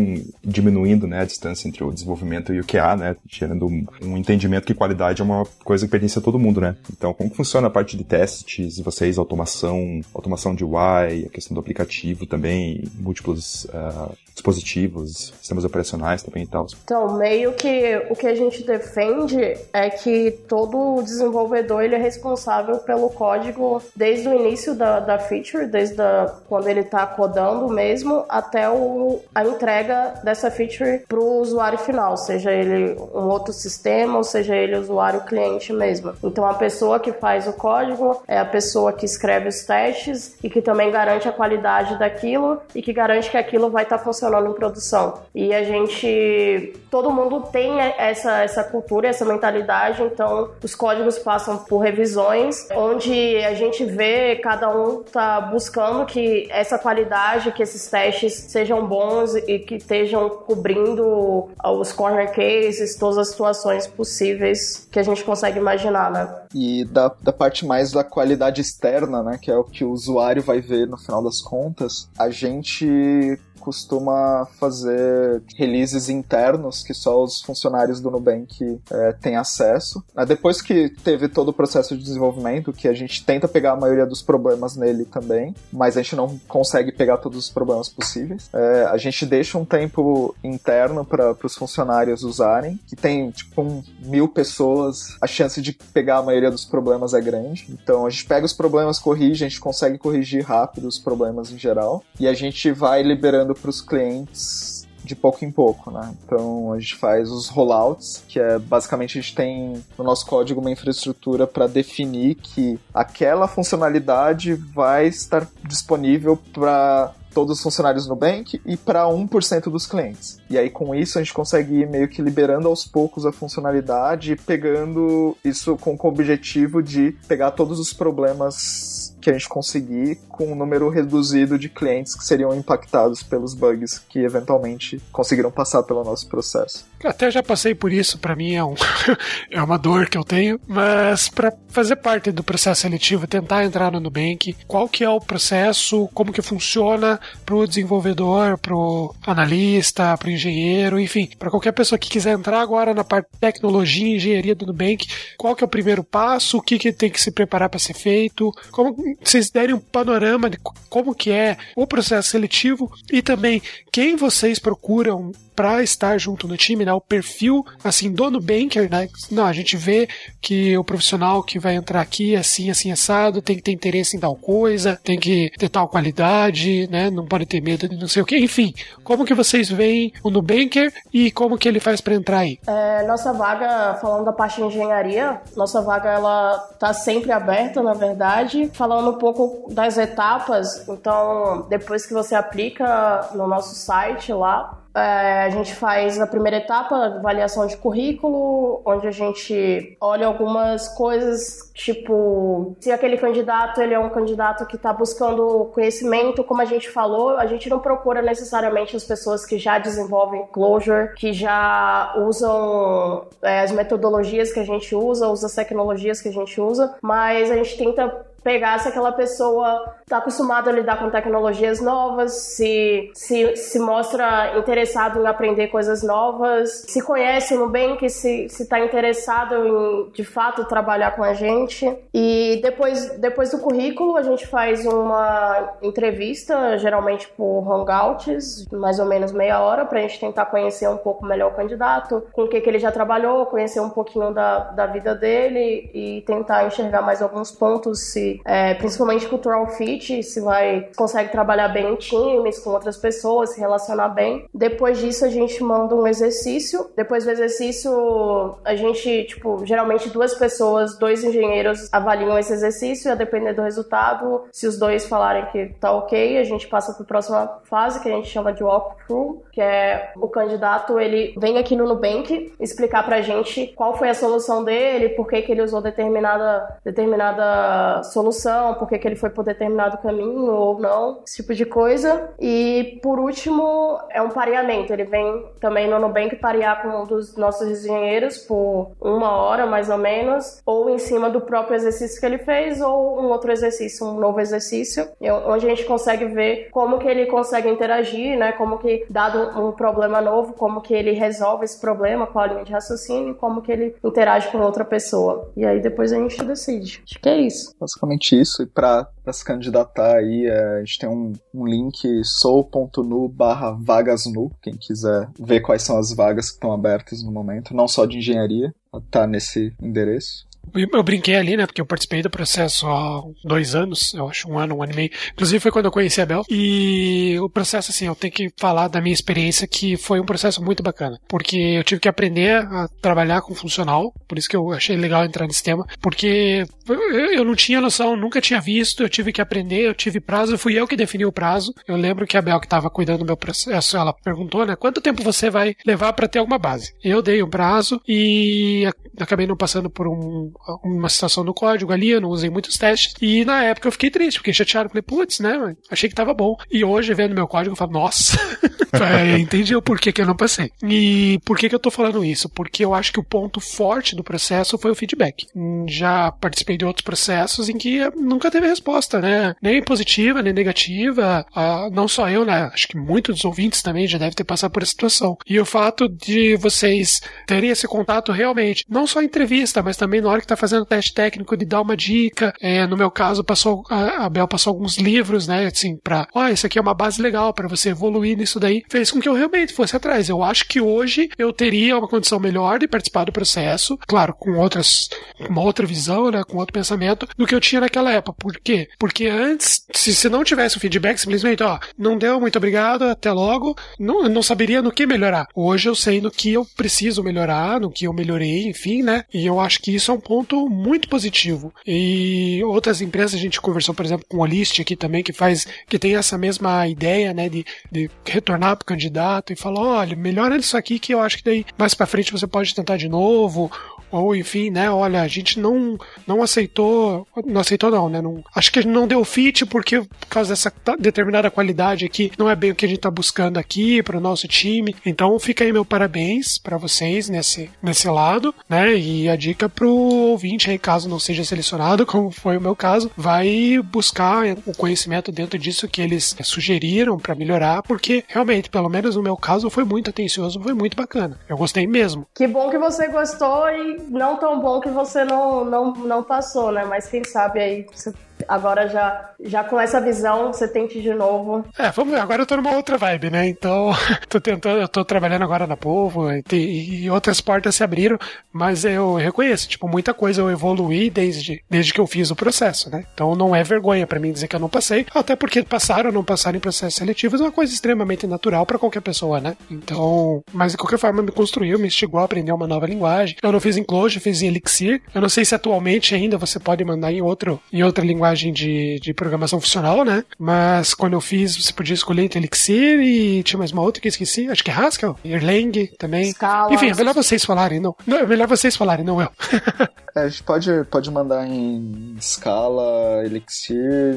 diminuindo, né, a distância entre o desenvolvimento e o QA, né, gerando um, um entendimento que qualidade é uma coisa que pertence a todo mundo, né? Então, como que funciona a parte de testes de vocês, automação, automação de UI, a questão do aplicativo também, múltiplos uh, dispositivos, sistemas operacionais também e tal. Então, meio que o que a gente defende é que todo desenvolvedor ele é responsável pelo código desde o início da, da feature, desde a, quando ele está codando mesmo, até o, a entrega dessa feature para o usuário final, seja ele um outro sistema ou seja ele usuário cliente mesmo. Então, a pessoa que faz o código é a pessoa que escreve os testes e que também garante a qualidade daquilo e que garante que aquilo vai estar tá funcionando em produção. E a gente, todo mundo tem essa, essa cultura, essa mentalidade, então os códigos passam por revisões, onde a gente vê cada um tá buscando que essa qualidade, que esses testes sejam bons e que estejam cobrindo os corner cases, todas as situações possíveis que a gente consegue imaginar, né? E da, da parte mais da qualidade externa, né, que é o que o usuário vai ver no final das contas, a gente costuma fazer releases internos que só os funcionários do Nubank é, têm acesso. É, depois que teve todo o processo de desenvolvimento, que a gente tenta pegar a maioria dos problemas nele também, mas a gente não consegue pegar todos os problemas possíveis. É, a gente deixa um tempo interno para os funcionários usarem, que tem tipo um, mil pessoas, a chance de pegar a maioria dos problemas é grande. Então a gente pega os problemas, corrige, a gente consegue corrigir rápido os problemas em geral, e a gente vai liberando para os clientes de pouco em pouco, né? Então a gente faz os rollouts, que é basicamente a gente tem no nosso código uma infraestrutura para definir que aquela funcionalidade vai estar disponível para todos os funcionários no Nubank e para 1% dos clientes. E aí com isso a gente consegue ir meio que liberando aos poucos a funcionalidade, pegando isso com o objetivo de pegar todos os problemas que a gente conseguir com um número reduzido de clientes que seriam impactados pelos bugs que eventualmente conseguiram passar pelo nosso processo. Até já passei por isso, para mim é, um é uma dor que eu tenho, mas para fazer parte do processo seletivo, tentar entrar no Nubank, qual que é o processo, como que funciona pro desenvolvedor, pro analista, pro engenheiro, enfim, para qualquer pessoa que quiser entrar agora na parte de tecnologia e engenharia do Nubank, qual que é o primeiro passo, o que, que tem que se preparar para ser feito, como vocês derem um panorama de como que é o processo seletivo e também quem vocês procuram para estar junto no time, né? O perfil, assim, do Nubanker, né? Não, a gente vê que o profissional que vai entrar aqui, assim, assim, assado, tem que ter interesse em tal coisa, tem que ter tal qualidade, né? Não pode ter medo de não sei o que. Enfim, como que vocês veem o Nubanker e como que ele faz para entrar aí? É, nossa vaga, falando da parte de engenharia, nossa vaga, ela tá sempre aberta, na verdade. Falando um pouco das etapas, então, depois que você aplica no nosso site lá, é, a gente faz a primeira etapa, avaliação de currículo, onde a gente olha algumas coisas, tipo, se aquele candidato ele é um candidato que está buscando conhecimento, como a gente falou, a gente não procura necessariamente as pessoas que já desenvolvem Clojure, que já usam é, as metodologias que a gente usa, usa as tecnologias que a gente usa, mas a gente tenta pegar se aquela pessoa está acostumada a lidar com tecnologias novas, se, se, se mostra interessado em aprender coisas novas, se conhece no bem que se está interessado em de fato trabalhar com a gente. E depois, depois do currículo, a gente faz uma entrevista, geralmente por Hangouts, mais ou menos meia hora, para a gente tentar conhecer um pouco melhor o candidato, com o que, que ele já trabalhou, conhecer um pouquinho da, da vida dele e tentar enxergar mais alguns pontos se é, principalmente cultural fit, se vai consegue trabalhar bem em times, com outras pessoas, se relacionar bem. Depois disso, a gente manda um exercício. Depois do exercício, a gente, tipo, geralmente duas pessoas, dois engenheiros avaliam esse exercício e a depender do resultado, se os dois falarem que tá ok, a gente passa para a próxima fase, que a gente chama de walkthrough, que é o candidato, ele vem aqui no Nubank explicar pra gente qual foi a solução dele, por que, que ele usou determinada, determinada solução, por que, que ele foi por determinado caminho ou não, esse tipo de coisa. E por último, é um pareamento. Ele vem também no Nubank parear com um dos nossos engenheiros por uma hora mais ou menos, ou em cima do próprio exercício que ele fez, ou um outro exercício, um novo exercício, onde a gente consegue ver como que ele consegue interagir, né? Como que, dado um problema novo, como que ele resolve esse problema com a linha de raciocínio, como que ele interage com outra pessoa. E aí depois a gente decide. Acho que é isso. Basicamente isso. E para se candidatar aí, é, a gente tem um, um link sou.nu barra vagasnu, quem quiser ver quais são as vagas que estão abertas no momento, não só de engenharia, tá nesse endereço. Eu brinquei ali, né? Porque eu participei do processo há dois anos, eu acho, um ano, um ano e meio. Inclusive foi quando eu conheci a Bel. E o processo, assim, eu tenho que falar da minha experiência que foi um processo muito bacana. Porque eu tive que aprender a trabalhar com funcional, por isso que eu achei legal entrar nesse tema. Porque eu não tinha noção, nunca tinha visto, eu tive que aprender, eu tive prazo, fui eu que defini o prazo. Eu lembro que a Bel que estava cuidando do meu processo, ela perguntou, né? Quanto tempo você vai levar para ter alguma base? Eu dei um prazo e acabei não passando por um, uma situação no código ali, eu não usei muitos testes. E na época eu fiquei triste, fiquei chateado, falei, putz, né? Achei que tava bom. E hoje, vendo meu código, eu falo, nossa, é, entendi o porquê que eu não passei. E por que, que eu tô falando isso? Porque eu acho que o ponto forte do processo foi o feedback. Já participei de outros processos em que nunca teve resposta, né? Nem positiva, nem negativa. Ah, não só eu, né? Acho que muitos dos ouvintes também já devem ter passado por essa situação. E o fato de vocês terem esse contato realmente, não só em entrevista, mas também na hora que tá fazendo teste técnico, de dar uma dica. É, no meu caso, passou a Bel passou alguns livros, né? Assim, pra, ó, oh, isso aqui é uma base legal para você evoluir nisso daí. Fez com que eu realmente fosse atrás. Eu acho que hoje eu teria uma condição melhor de participar do processo, claro, com outras, uma outra visão, né? Com outro pensamento, do que eu tinha naquela época. Por quê? Porque antes, se, se não tivesse o feedback, simplesmente, ó, não deu, muito obrigado, até logo, não, não saberia no que melhorar. Hoje eu sei no que eu preciso melhorar, no que eu melhorei, enfim, né? E eu acho que isso é um ponto muito positivo. E outras empresas, a gente conversou, por exemplo, com o Olist aqui também, que faz, que tem essa mesma ideia, né, de, de retornar pro candidato e falar, olha, melhora isso aqui que eu acho que daí mais para frente você pode tentar de novo, ou enfim, né, olha, a gente não não aceitou, não aceitou não, né, não, acho que não deu fit porque por causa dessa determinada qualidade aqui, não é bem o que a gente tá buscando aqui para o nosso time. Então fica aí meu parabéns para vocês nesse nesse lado, né? E a dica pro ouvinte aí, caso não seja selecionado, como foi o meu caso, vai buscar o conhecimento dentro disso que eles sugeriram para melhorar, porque realmente, pelo menos no meu caso, foi muito atencioso, foi muito bacana. Eu gostei mesmo. Que bom que você gostou e não tão bom que você não, não, não passou, né? Mas quem sabe aí você agora já, já com essa visão, você tente de novo. É, vamos ver, agora eu tô numa outra vibe, né? Então, tô tentando, eu tô trabalhando agora na Povo e, e, outras portas se abriram, mas eu reconheço, tipo, muita coisa eu evoluí desde, desde que eu fiz o processo, né? Então não é vergonha para mim dizer que eu não passei, até porque passar ou não passar em processos seletivos é uma coisa extremamente natural para qualquer pessoa, né? Então, mas de qualquer forma me construiu, me instigou a aprender uma nova linguagem. Eu não fiz em Clojure, fiz em Elixir. Eu não sei se atualmente ainda você pode mandar em outro em outra linguagem linguagem de, de programação funcional, né? Mas quando eu fiz, você podia escolher entre Elixir e tinha mais uma outra que eu esqueci, acho que é Haskell, Erlang também. Scala. Enfim, é melhor vocês falarem, não. não é melhor vocês falarem, não eu. é, a gente pode, pode mandar em Scala, Elixir,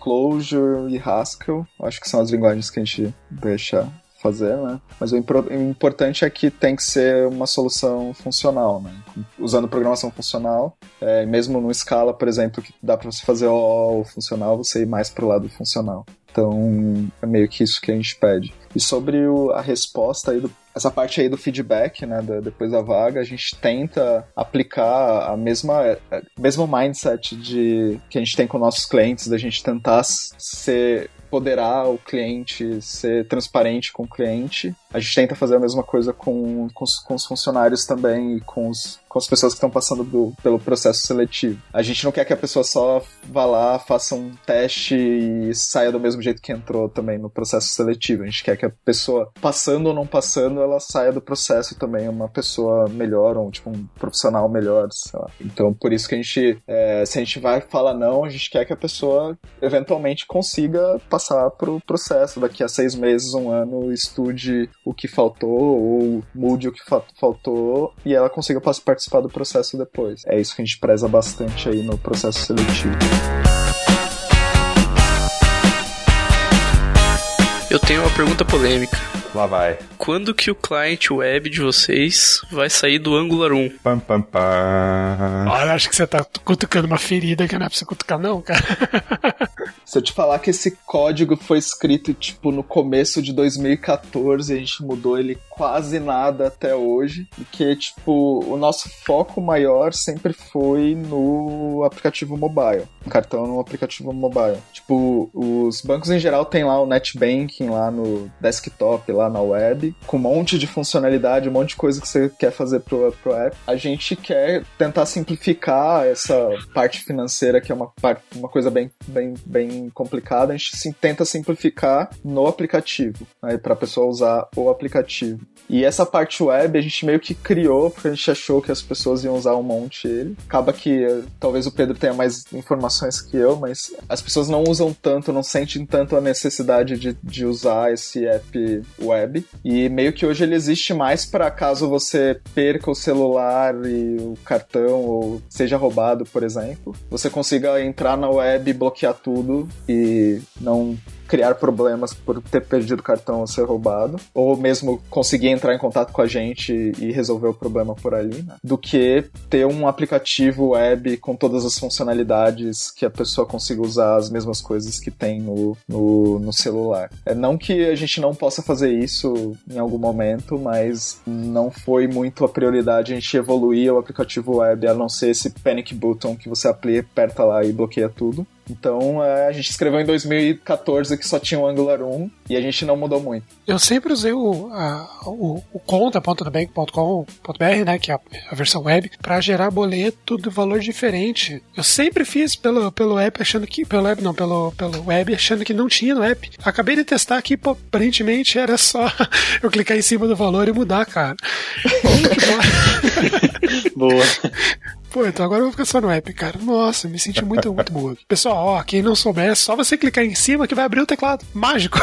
Clojure e Haskell. Acho que são as linguagens que a gente deixa fazer, né? Mas o, importante é que tem que ser uma solução funcional, né? Usando programação funcional, é, mesmo no Scala, por exemplo, que dá para você fazer o funcional, você ir mais pro lado funcional. Então, é meio que isso que a gente pede. E sobre o, a resposta aí do, essa parte aí do feedback, né, da, depois da vaga, a gente tenta aplicar a mesma a mesmo mindset de que a gente tem com nossos clientes, da gente tentar ser empoderar o cliente, ser transparente com o cliente. A gente tenta fazer a mesma coisa com, com, os, com os funcionários também e com os com as pessoas que estão passando do, pelo processo seletivo. A gente não quer que a pessoa só vá lá, faça um teste e saia do mesmo jeito que entrou também no processo seletivo. A gente quer que a pessoa, passando ou não passando, ela saia do processo também uma pessoa melhor, ou tipo um profissional melhor, sei lá. Então, por isso que a gente, é, se a gente vai falar não, a gente quer que a pessoa eventualmente consiga passar pro processo. Daqui a seis meses, um ano, estude o que faltou ou mude o que fa faltou e ela consiga participar do processo depois. É isso que a gente preza bastante aí no processo seletivo. Eu tenho uma pergunta polêmica. Lá vai. Quando que o client web de vocês vai sair do Angular 1? Pam, pam, pam. Olha, acho que você tá cutucando uma ferida que não é pra você cutucar, não, cara. Se eu te falar que esse código foi escrito, tipo, no começo de 2014, a gente mudou ele quase nada até hoje, e que, tipo, o nosso foco maior sempre foi no aplicativo mobile, cartão no aplicativo mobile. Tipo, os bancos em geral tem lá o net banking lá no desktop, lá na web, com um monte de funcionalidade, um monte de coisa que você quer fazer pro, pro app. A gente quer tentar simplificar essa parte financeira, que é uma, uma coisa bem, bem, bem complicada, a gente sim, tenta simplificar no aplicativo, né, para a pessoa usar o aplicativo. E essa parte web a gente meio que criou, porque a gente achou que as pessoas iam usar um monte ele. Acaba que eh, talvez o Pedro tenha mais informações que eu, mas as pessoas não usam tanto, não sentem tanto a necessidade de, de usar esse app web. E meio que hoje ele existe mais para caso você perca o celular e o cartão ou seja roubado, por exemplo, você consiga entrar na web, bloquear tudo e não criar problemas por ter perdido o cartão ou ser roubado, ou mesmo conseguir entrar em contato com a gente e resolver o problema por ali, né? do que ter um aplicativo web com todas as funcionalidades que a pessoa consiga usar as mesmas coisas que tem no, no, no celular. É não que a gente não possa fazer isso em algum momento, mas não foi muito a prioridade a gente evoluir o aplicativo web a não ser esse panic button que você aperta lá e bloqueia tudo. Então é, a gente escreveu em 2014 que só tinha o Angular 1 e a gente não mudou muito. Eu sempre usei o, a, o, o conta.nubank.com.br, né, que é a, a versão web, para gerar boleto de valor diferente. Eu sempre fiz pelo, pelo app achando que. Pelo app, não, pelo, pelo web achando que não tinha no app. Acabei de testar aqui, pô, aparentemente era só eu clicar em cima do valor e mudar, cara. Boa. Pô, então agora eu vou ficar só no app, cara. Nossa, me senti muito, muito boa. Pessoal, ó, quem não souber, é só você clicar em cima que vai abrir o teclado. Mágico.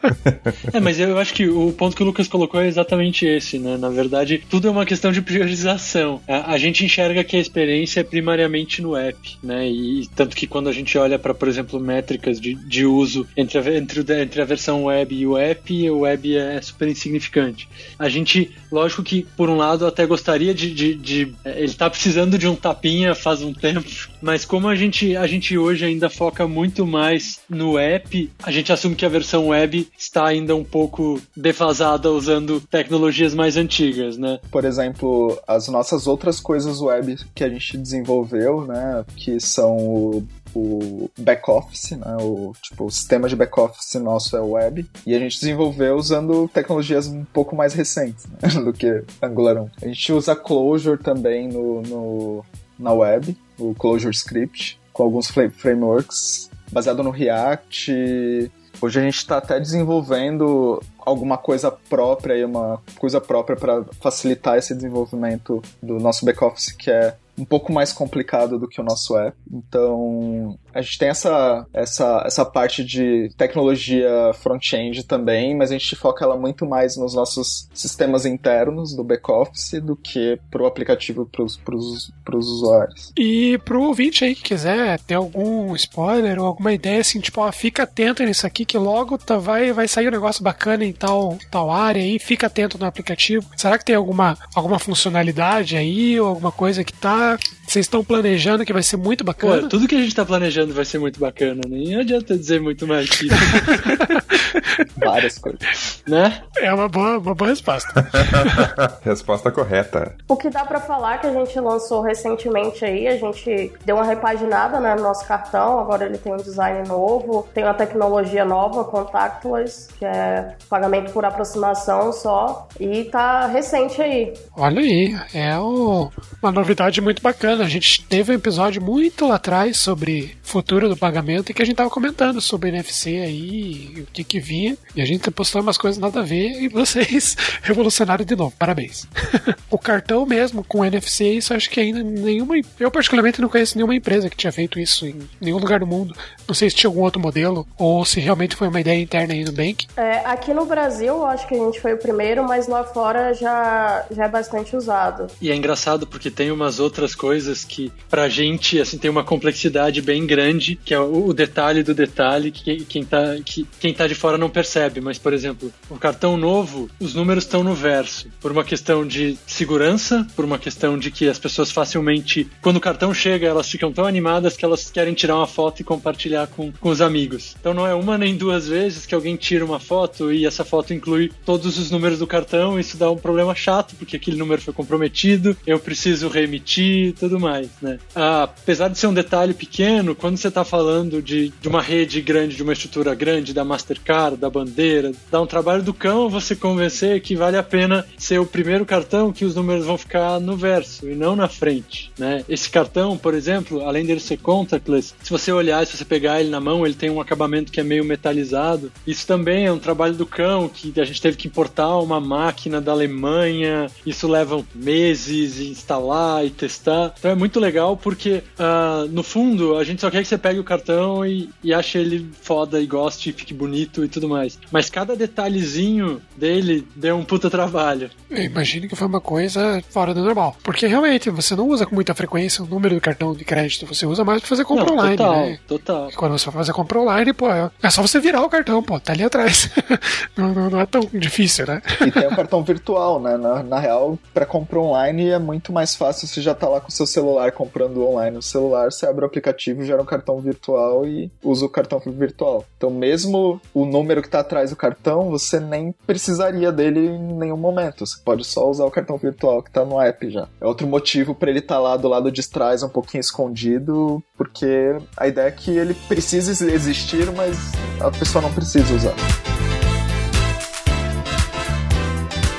é, mas eu acho que o ponto que o Lucas colocou é exatamente esse, né? Na verdade, tudo é uma questão de priorização. A, a gente enxerga que a experiência é primariamente no app, né? E tanto que quando a gente olha para, por exemplo, métricas de, de uso entre a, entre, entre a versão web e o app, o web é super insignificante. A gente, lógico que, por um lado, até gostaria de. de, de ele tá precisando de um tapinha faz um tempo, mas como a gente, a gente hoje ainda foca muito mais no app, a gente assume que a versão web está ainda um pouco defasada usando tecnologias mais antigas, né? Por exemplo, as nossas outras coisas web que a gente desenvolveu, né, que são o o back-office, né? O, tipo, o sistema de back-office nosso é web. E a gente desenvolveu usando tecnologias um pouco mais recentes né? do que Angular 1. A gente usa Clojure também no, no, na web, o Clojure Script, com alguns frameworks baseado no React. Hoje a gente está até desenvolvendo alguma coisa própria, uma coisa própria para facilitar esse desenvolvimento do nosso back-office, que é um pouco mais complicado do que o nosso app. Então, a gente tem essa, essa, essa parte de tecnologia front-end também, mas a gente foca ela muito mais nos nossos sistemas internos do back-office do que pro aplicativo pros, pros, pros usuários. E pro ouvinte aí que quiser ter algum spoiler ou alguma ideia, assim, tipo, ó, fica atento nisso aqui que logo tá, vai, vai sair um negócio bacana em tal, tal área aí, fica atento no aplicativo. Será que tem alguma, alguma funcionalidade aí ou alguma coisa que tá vocês estão planejando que vai ser muito bacana? Pô, tudo que a gente tá planejando vai ser muito bacana, né? Nem adianta dizer muito mais que Várias coisas. Né? É uma boa, uma boa resposta. resposta correta. O que dá para falar que a gente lançou recentemente aí, a gente deu uma repaginada né, no nosso cartão, agora ele tem um design novo, tem uma tecnologia nova, contactless, que é pagamento por aproximação só, e tá recente aí. Olha aí, é o, uma novidade muito bacana. A gente teve um episódio muito lá atrás sobre futuro do pagamento e que a gente tava comentando sobre NFC aí, o que que vinha. E a gente postou umas coisas nada a ver e vocês revolucionaram de novo. Parabéns. o cartão mesmo com NFC, isso acho que ainda nenhuma. Eu, particularmente, não conheço nenhuma empresa que tinha feito isso em nenhum lugar do mundo. Não sei se tinha algum outro modelo ou se realmente foi uma ideia interna aí no Bank. É, aqui no Brasil, acho que a gente foi o primeiro, mas lá fora já, já é bastante usado. E é engraçado porque tem umas outras coisas que pra gente, assim, tem uma complexidade bem grande grande, que é o, detalhe do detalhe que quem, quem, tá, que quem tá de fora não percebe. Mas, por exemplo, o cartão novo, os números estão no verso. Por uma questão de segurança, por uma questão de que as pessoas facilmente, quando o cartão chega, elas ficam tão animadas que elas querem tirar uma foto e compartilhar com, com os amigos. Então não é uma nem duas vezes que alguém tira uma foto e essa foto inclui todos os números do cartão. Isso dá um problema chato, porque aquele número foi comprometido, eu preciso reemitir e tudo mais, né? Ah, apesar de ser um detalhe pequeno, quando você está falando de, de uma rede grande, de uma estrutura grande, da Mastercard, da bandeira, dá um trabalho do cão você convencer que vale a pena ser o primeiro cartão que os números vão ficar no verso e não na frente, né? Esse cartão, por exemplo, além dele ser contactless, se você olhar, se você pegar ele na mão, ele tem um acabamento que é meio metalizado. Isso também é um trabalho do cão, que a gente teve que importar uma máquina da Alemanha, isso leva meses instalar e testar. Então é muito legal porque, uh, no fundo, a gente só quer que você pegue o cartão e, e ache ele foda e goste, fique bonito e tudo mais. Mas cada detalhezinho dele deu um puta trabalho. Eu imagino que foi uma coisa fora do normal. Porque realmente você não usa com muita frequência o número do cartão de crédito, você usa mais pra fazer compra Não, online, total, né? total. E quando você vai fazer compra online, pô, é só você virar o cartão, pô, tá ali atrás. não, não, não é tão difícil, né? E tem o cartão virtual, né? Na, na real, pra compra online é muito mais fácil você já tá lá com o seu celular comprando online no celular, você abre o aplicativo, gera um cartão virtual e usa o cartão virtual. Então, mesmo o número que tá atrás do cartão, você nem precisaria dele em nenhum momento. Você pode só usar o cartão virtual que tá no app já. É outro motivo pra ele estar tá lá do lado de trás, um pouquinho escondido, porque a ideia é que ele precisa existir, mas a pessoa não precisa usar.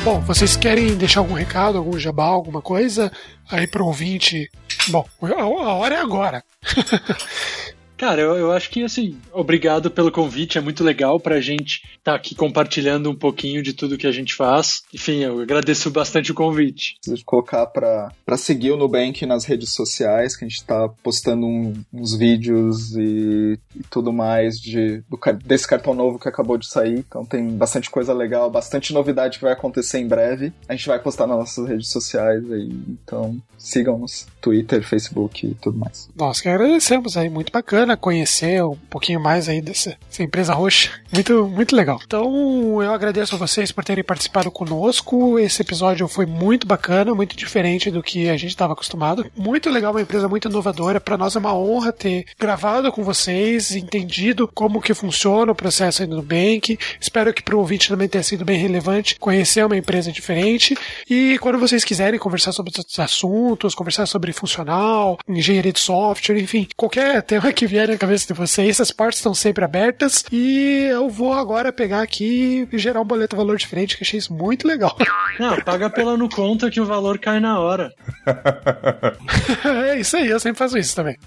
Bom, vocês querem deixar algum recado, algum jabá, alguma coisa aí pro ouvinte? Bom, a a hora é agora. Cara, eu, eu acho que, assim, obrigado pelo convite, é muito legal pra gente estar tá aqui compartilhando um pouquinho de tudo que a gente faz. Enfim, eu agradeço bastante o convite. Preciso colocar pra, pra seguir o Nubank nas redes sociais, que a gente tá postando um- uns vídeos e, e tudo mais de, do desse cartão novo que acabou de sair. Então tem bastante coisa legal, bastante novidade que vai acontecer em breve. A gente vai postar nas nossas redes sociais aí, então sigam-nos, Twitter, Facebook e tudo mais. Nós que agradecemos aí, muito bacana conhecer um pouquinho mais aí dessa, dessa empresa roxa. Muito, muito legal. Então, eu agradeço a vocês por terem participado conosco. Esse episódio foi muito bacana, muito diferente do que a gente estava acostumado. Muito legal, uma empresa muito inovadora. Para nós é uma honra ter gravado com vocês, entendido como que funciona o processo aí no Nubank. Espero que para o ouvinte também tenha sido bem relevante conhecer uma empresa diferente. E quando vocês quiserem conversar sobre outros assuntos, conversar sobre funcional, engenharia de software, enfim, qualquer tema que vier na cabeça de vocês, essas portas estão sempre abertas. E eu vou agora pegar aqui e gerar um boleto valor diferente, que achei isso muito legal. Não, paga pela no conta que o valor cai na hora. é isso aí, eu sempre faço isso também.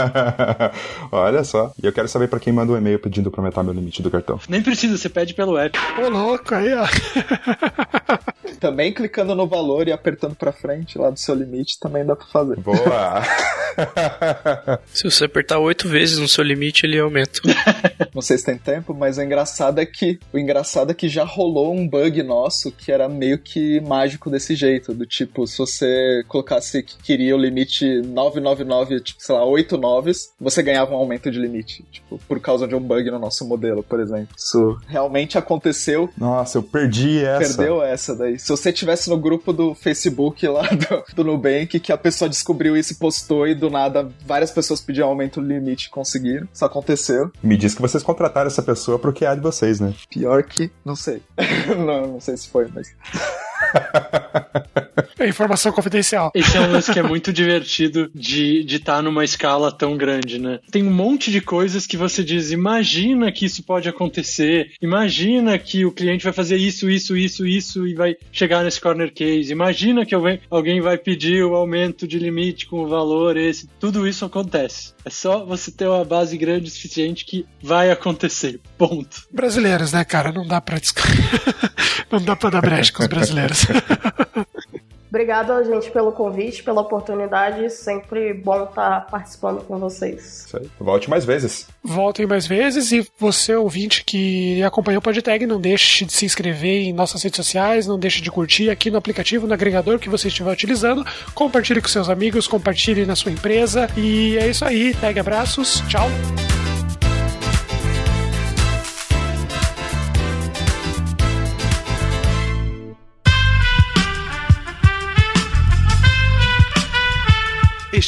Olha só. E eu quero saber pra quem manda um e-mail pedindo pra aumentar meu limite do cartão. Nem precisa, você pede pelo app. Ô, louco, aí, ó. Também clicando no valor e apertando pra frente lá do seu limite também dá pra fazer. Boa! Se você apertar oito vezes no seu limite, ele aumenta. Não sei se tem tempo, mas o engraçado é que o engraçado é que já rolou um bug nosso que era meio que mágico desse jeito, do tipo, se você colocasse que queria o limite 999, tipo, sei lá, 8 noves, você ganhava um aumento de limite, tipo, por causa de um bug no nosso modelo, por exemplo. Isso realmente aconteceu. Nossa, eu perdi essa. Perdeu essa daí. Se você tivesse no grupo do Facebook lá do, do Nubank, que a pessoa descobriu isso e postou e do nada várias pessoas pediam aumento do limite conseguiram. Isso aconteceu. Me diz que vocês contrataram essa pessoa pro QA de vocês, né? Pior que, não sei. não, não sei se foi, mas. É informação confidencial. Esse é um lance que é muito divertido de estar de tá numa escala tão grande, né? Tem um monte de coisas que você diz, imagina que isso pode acontecer, imagina que o cliente vai fazer isso, isso, isso, isso e vai chegar nesse corner case, imagina que alguém, alguém vai pedir o aumento de limite com o valor esse. Tudo isso acontece. É só você ter uma base grande o suficiente que vai acontecer. Ponto. Brasileiros, né, cara? Não dá pra. Não dá pra dar brecha com os brasileiros. Obrigado, gente, pelo convite, pela oportunidade. Sempre bom estar participando com vocês. Isso aí. Volte mais vezes. Voltem mais vezes e você, ouvinte que acompanhou o PodTag, não deixe de se inscrever em nossas redes sociais, não deixe de curtir aqui no aplicativo, no agregador que você estiver utilizando. Compartilhe com seus amigos, compartilhe na sua empresa. E é isso aí. Tag abraços. Tchau.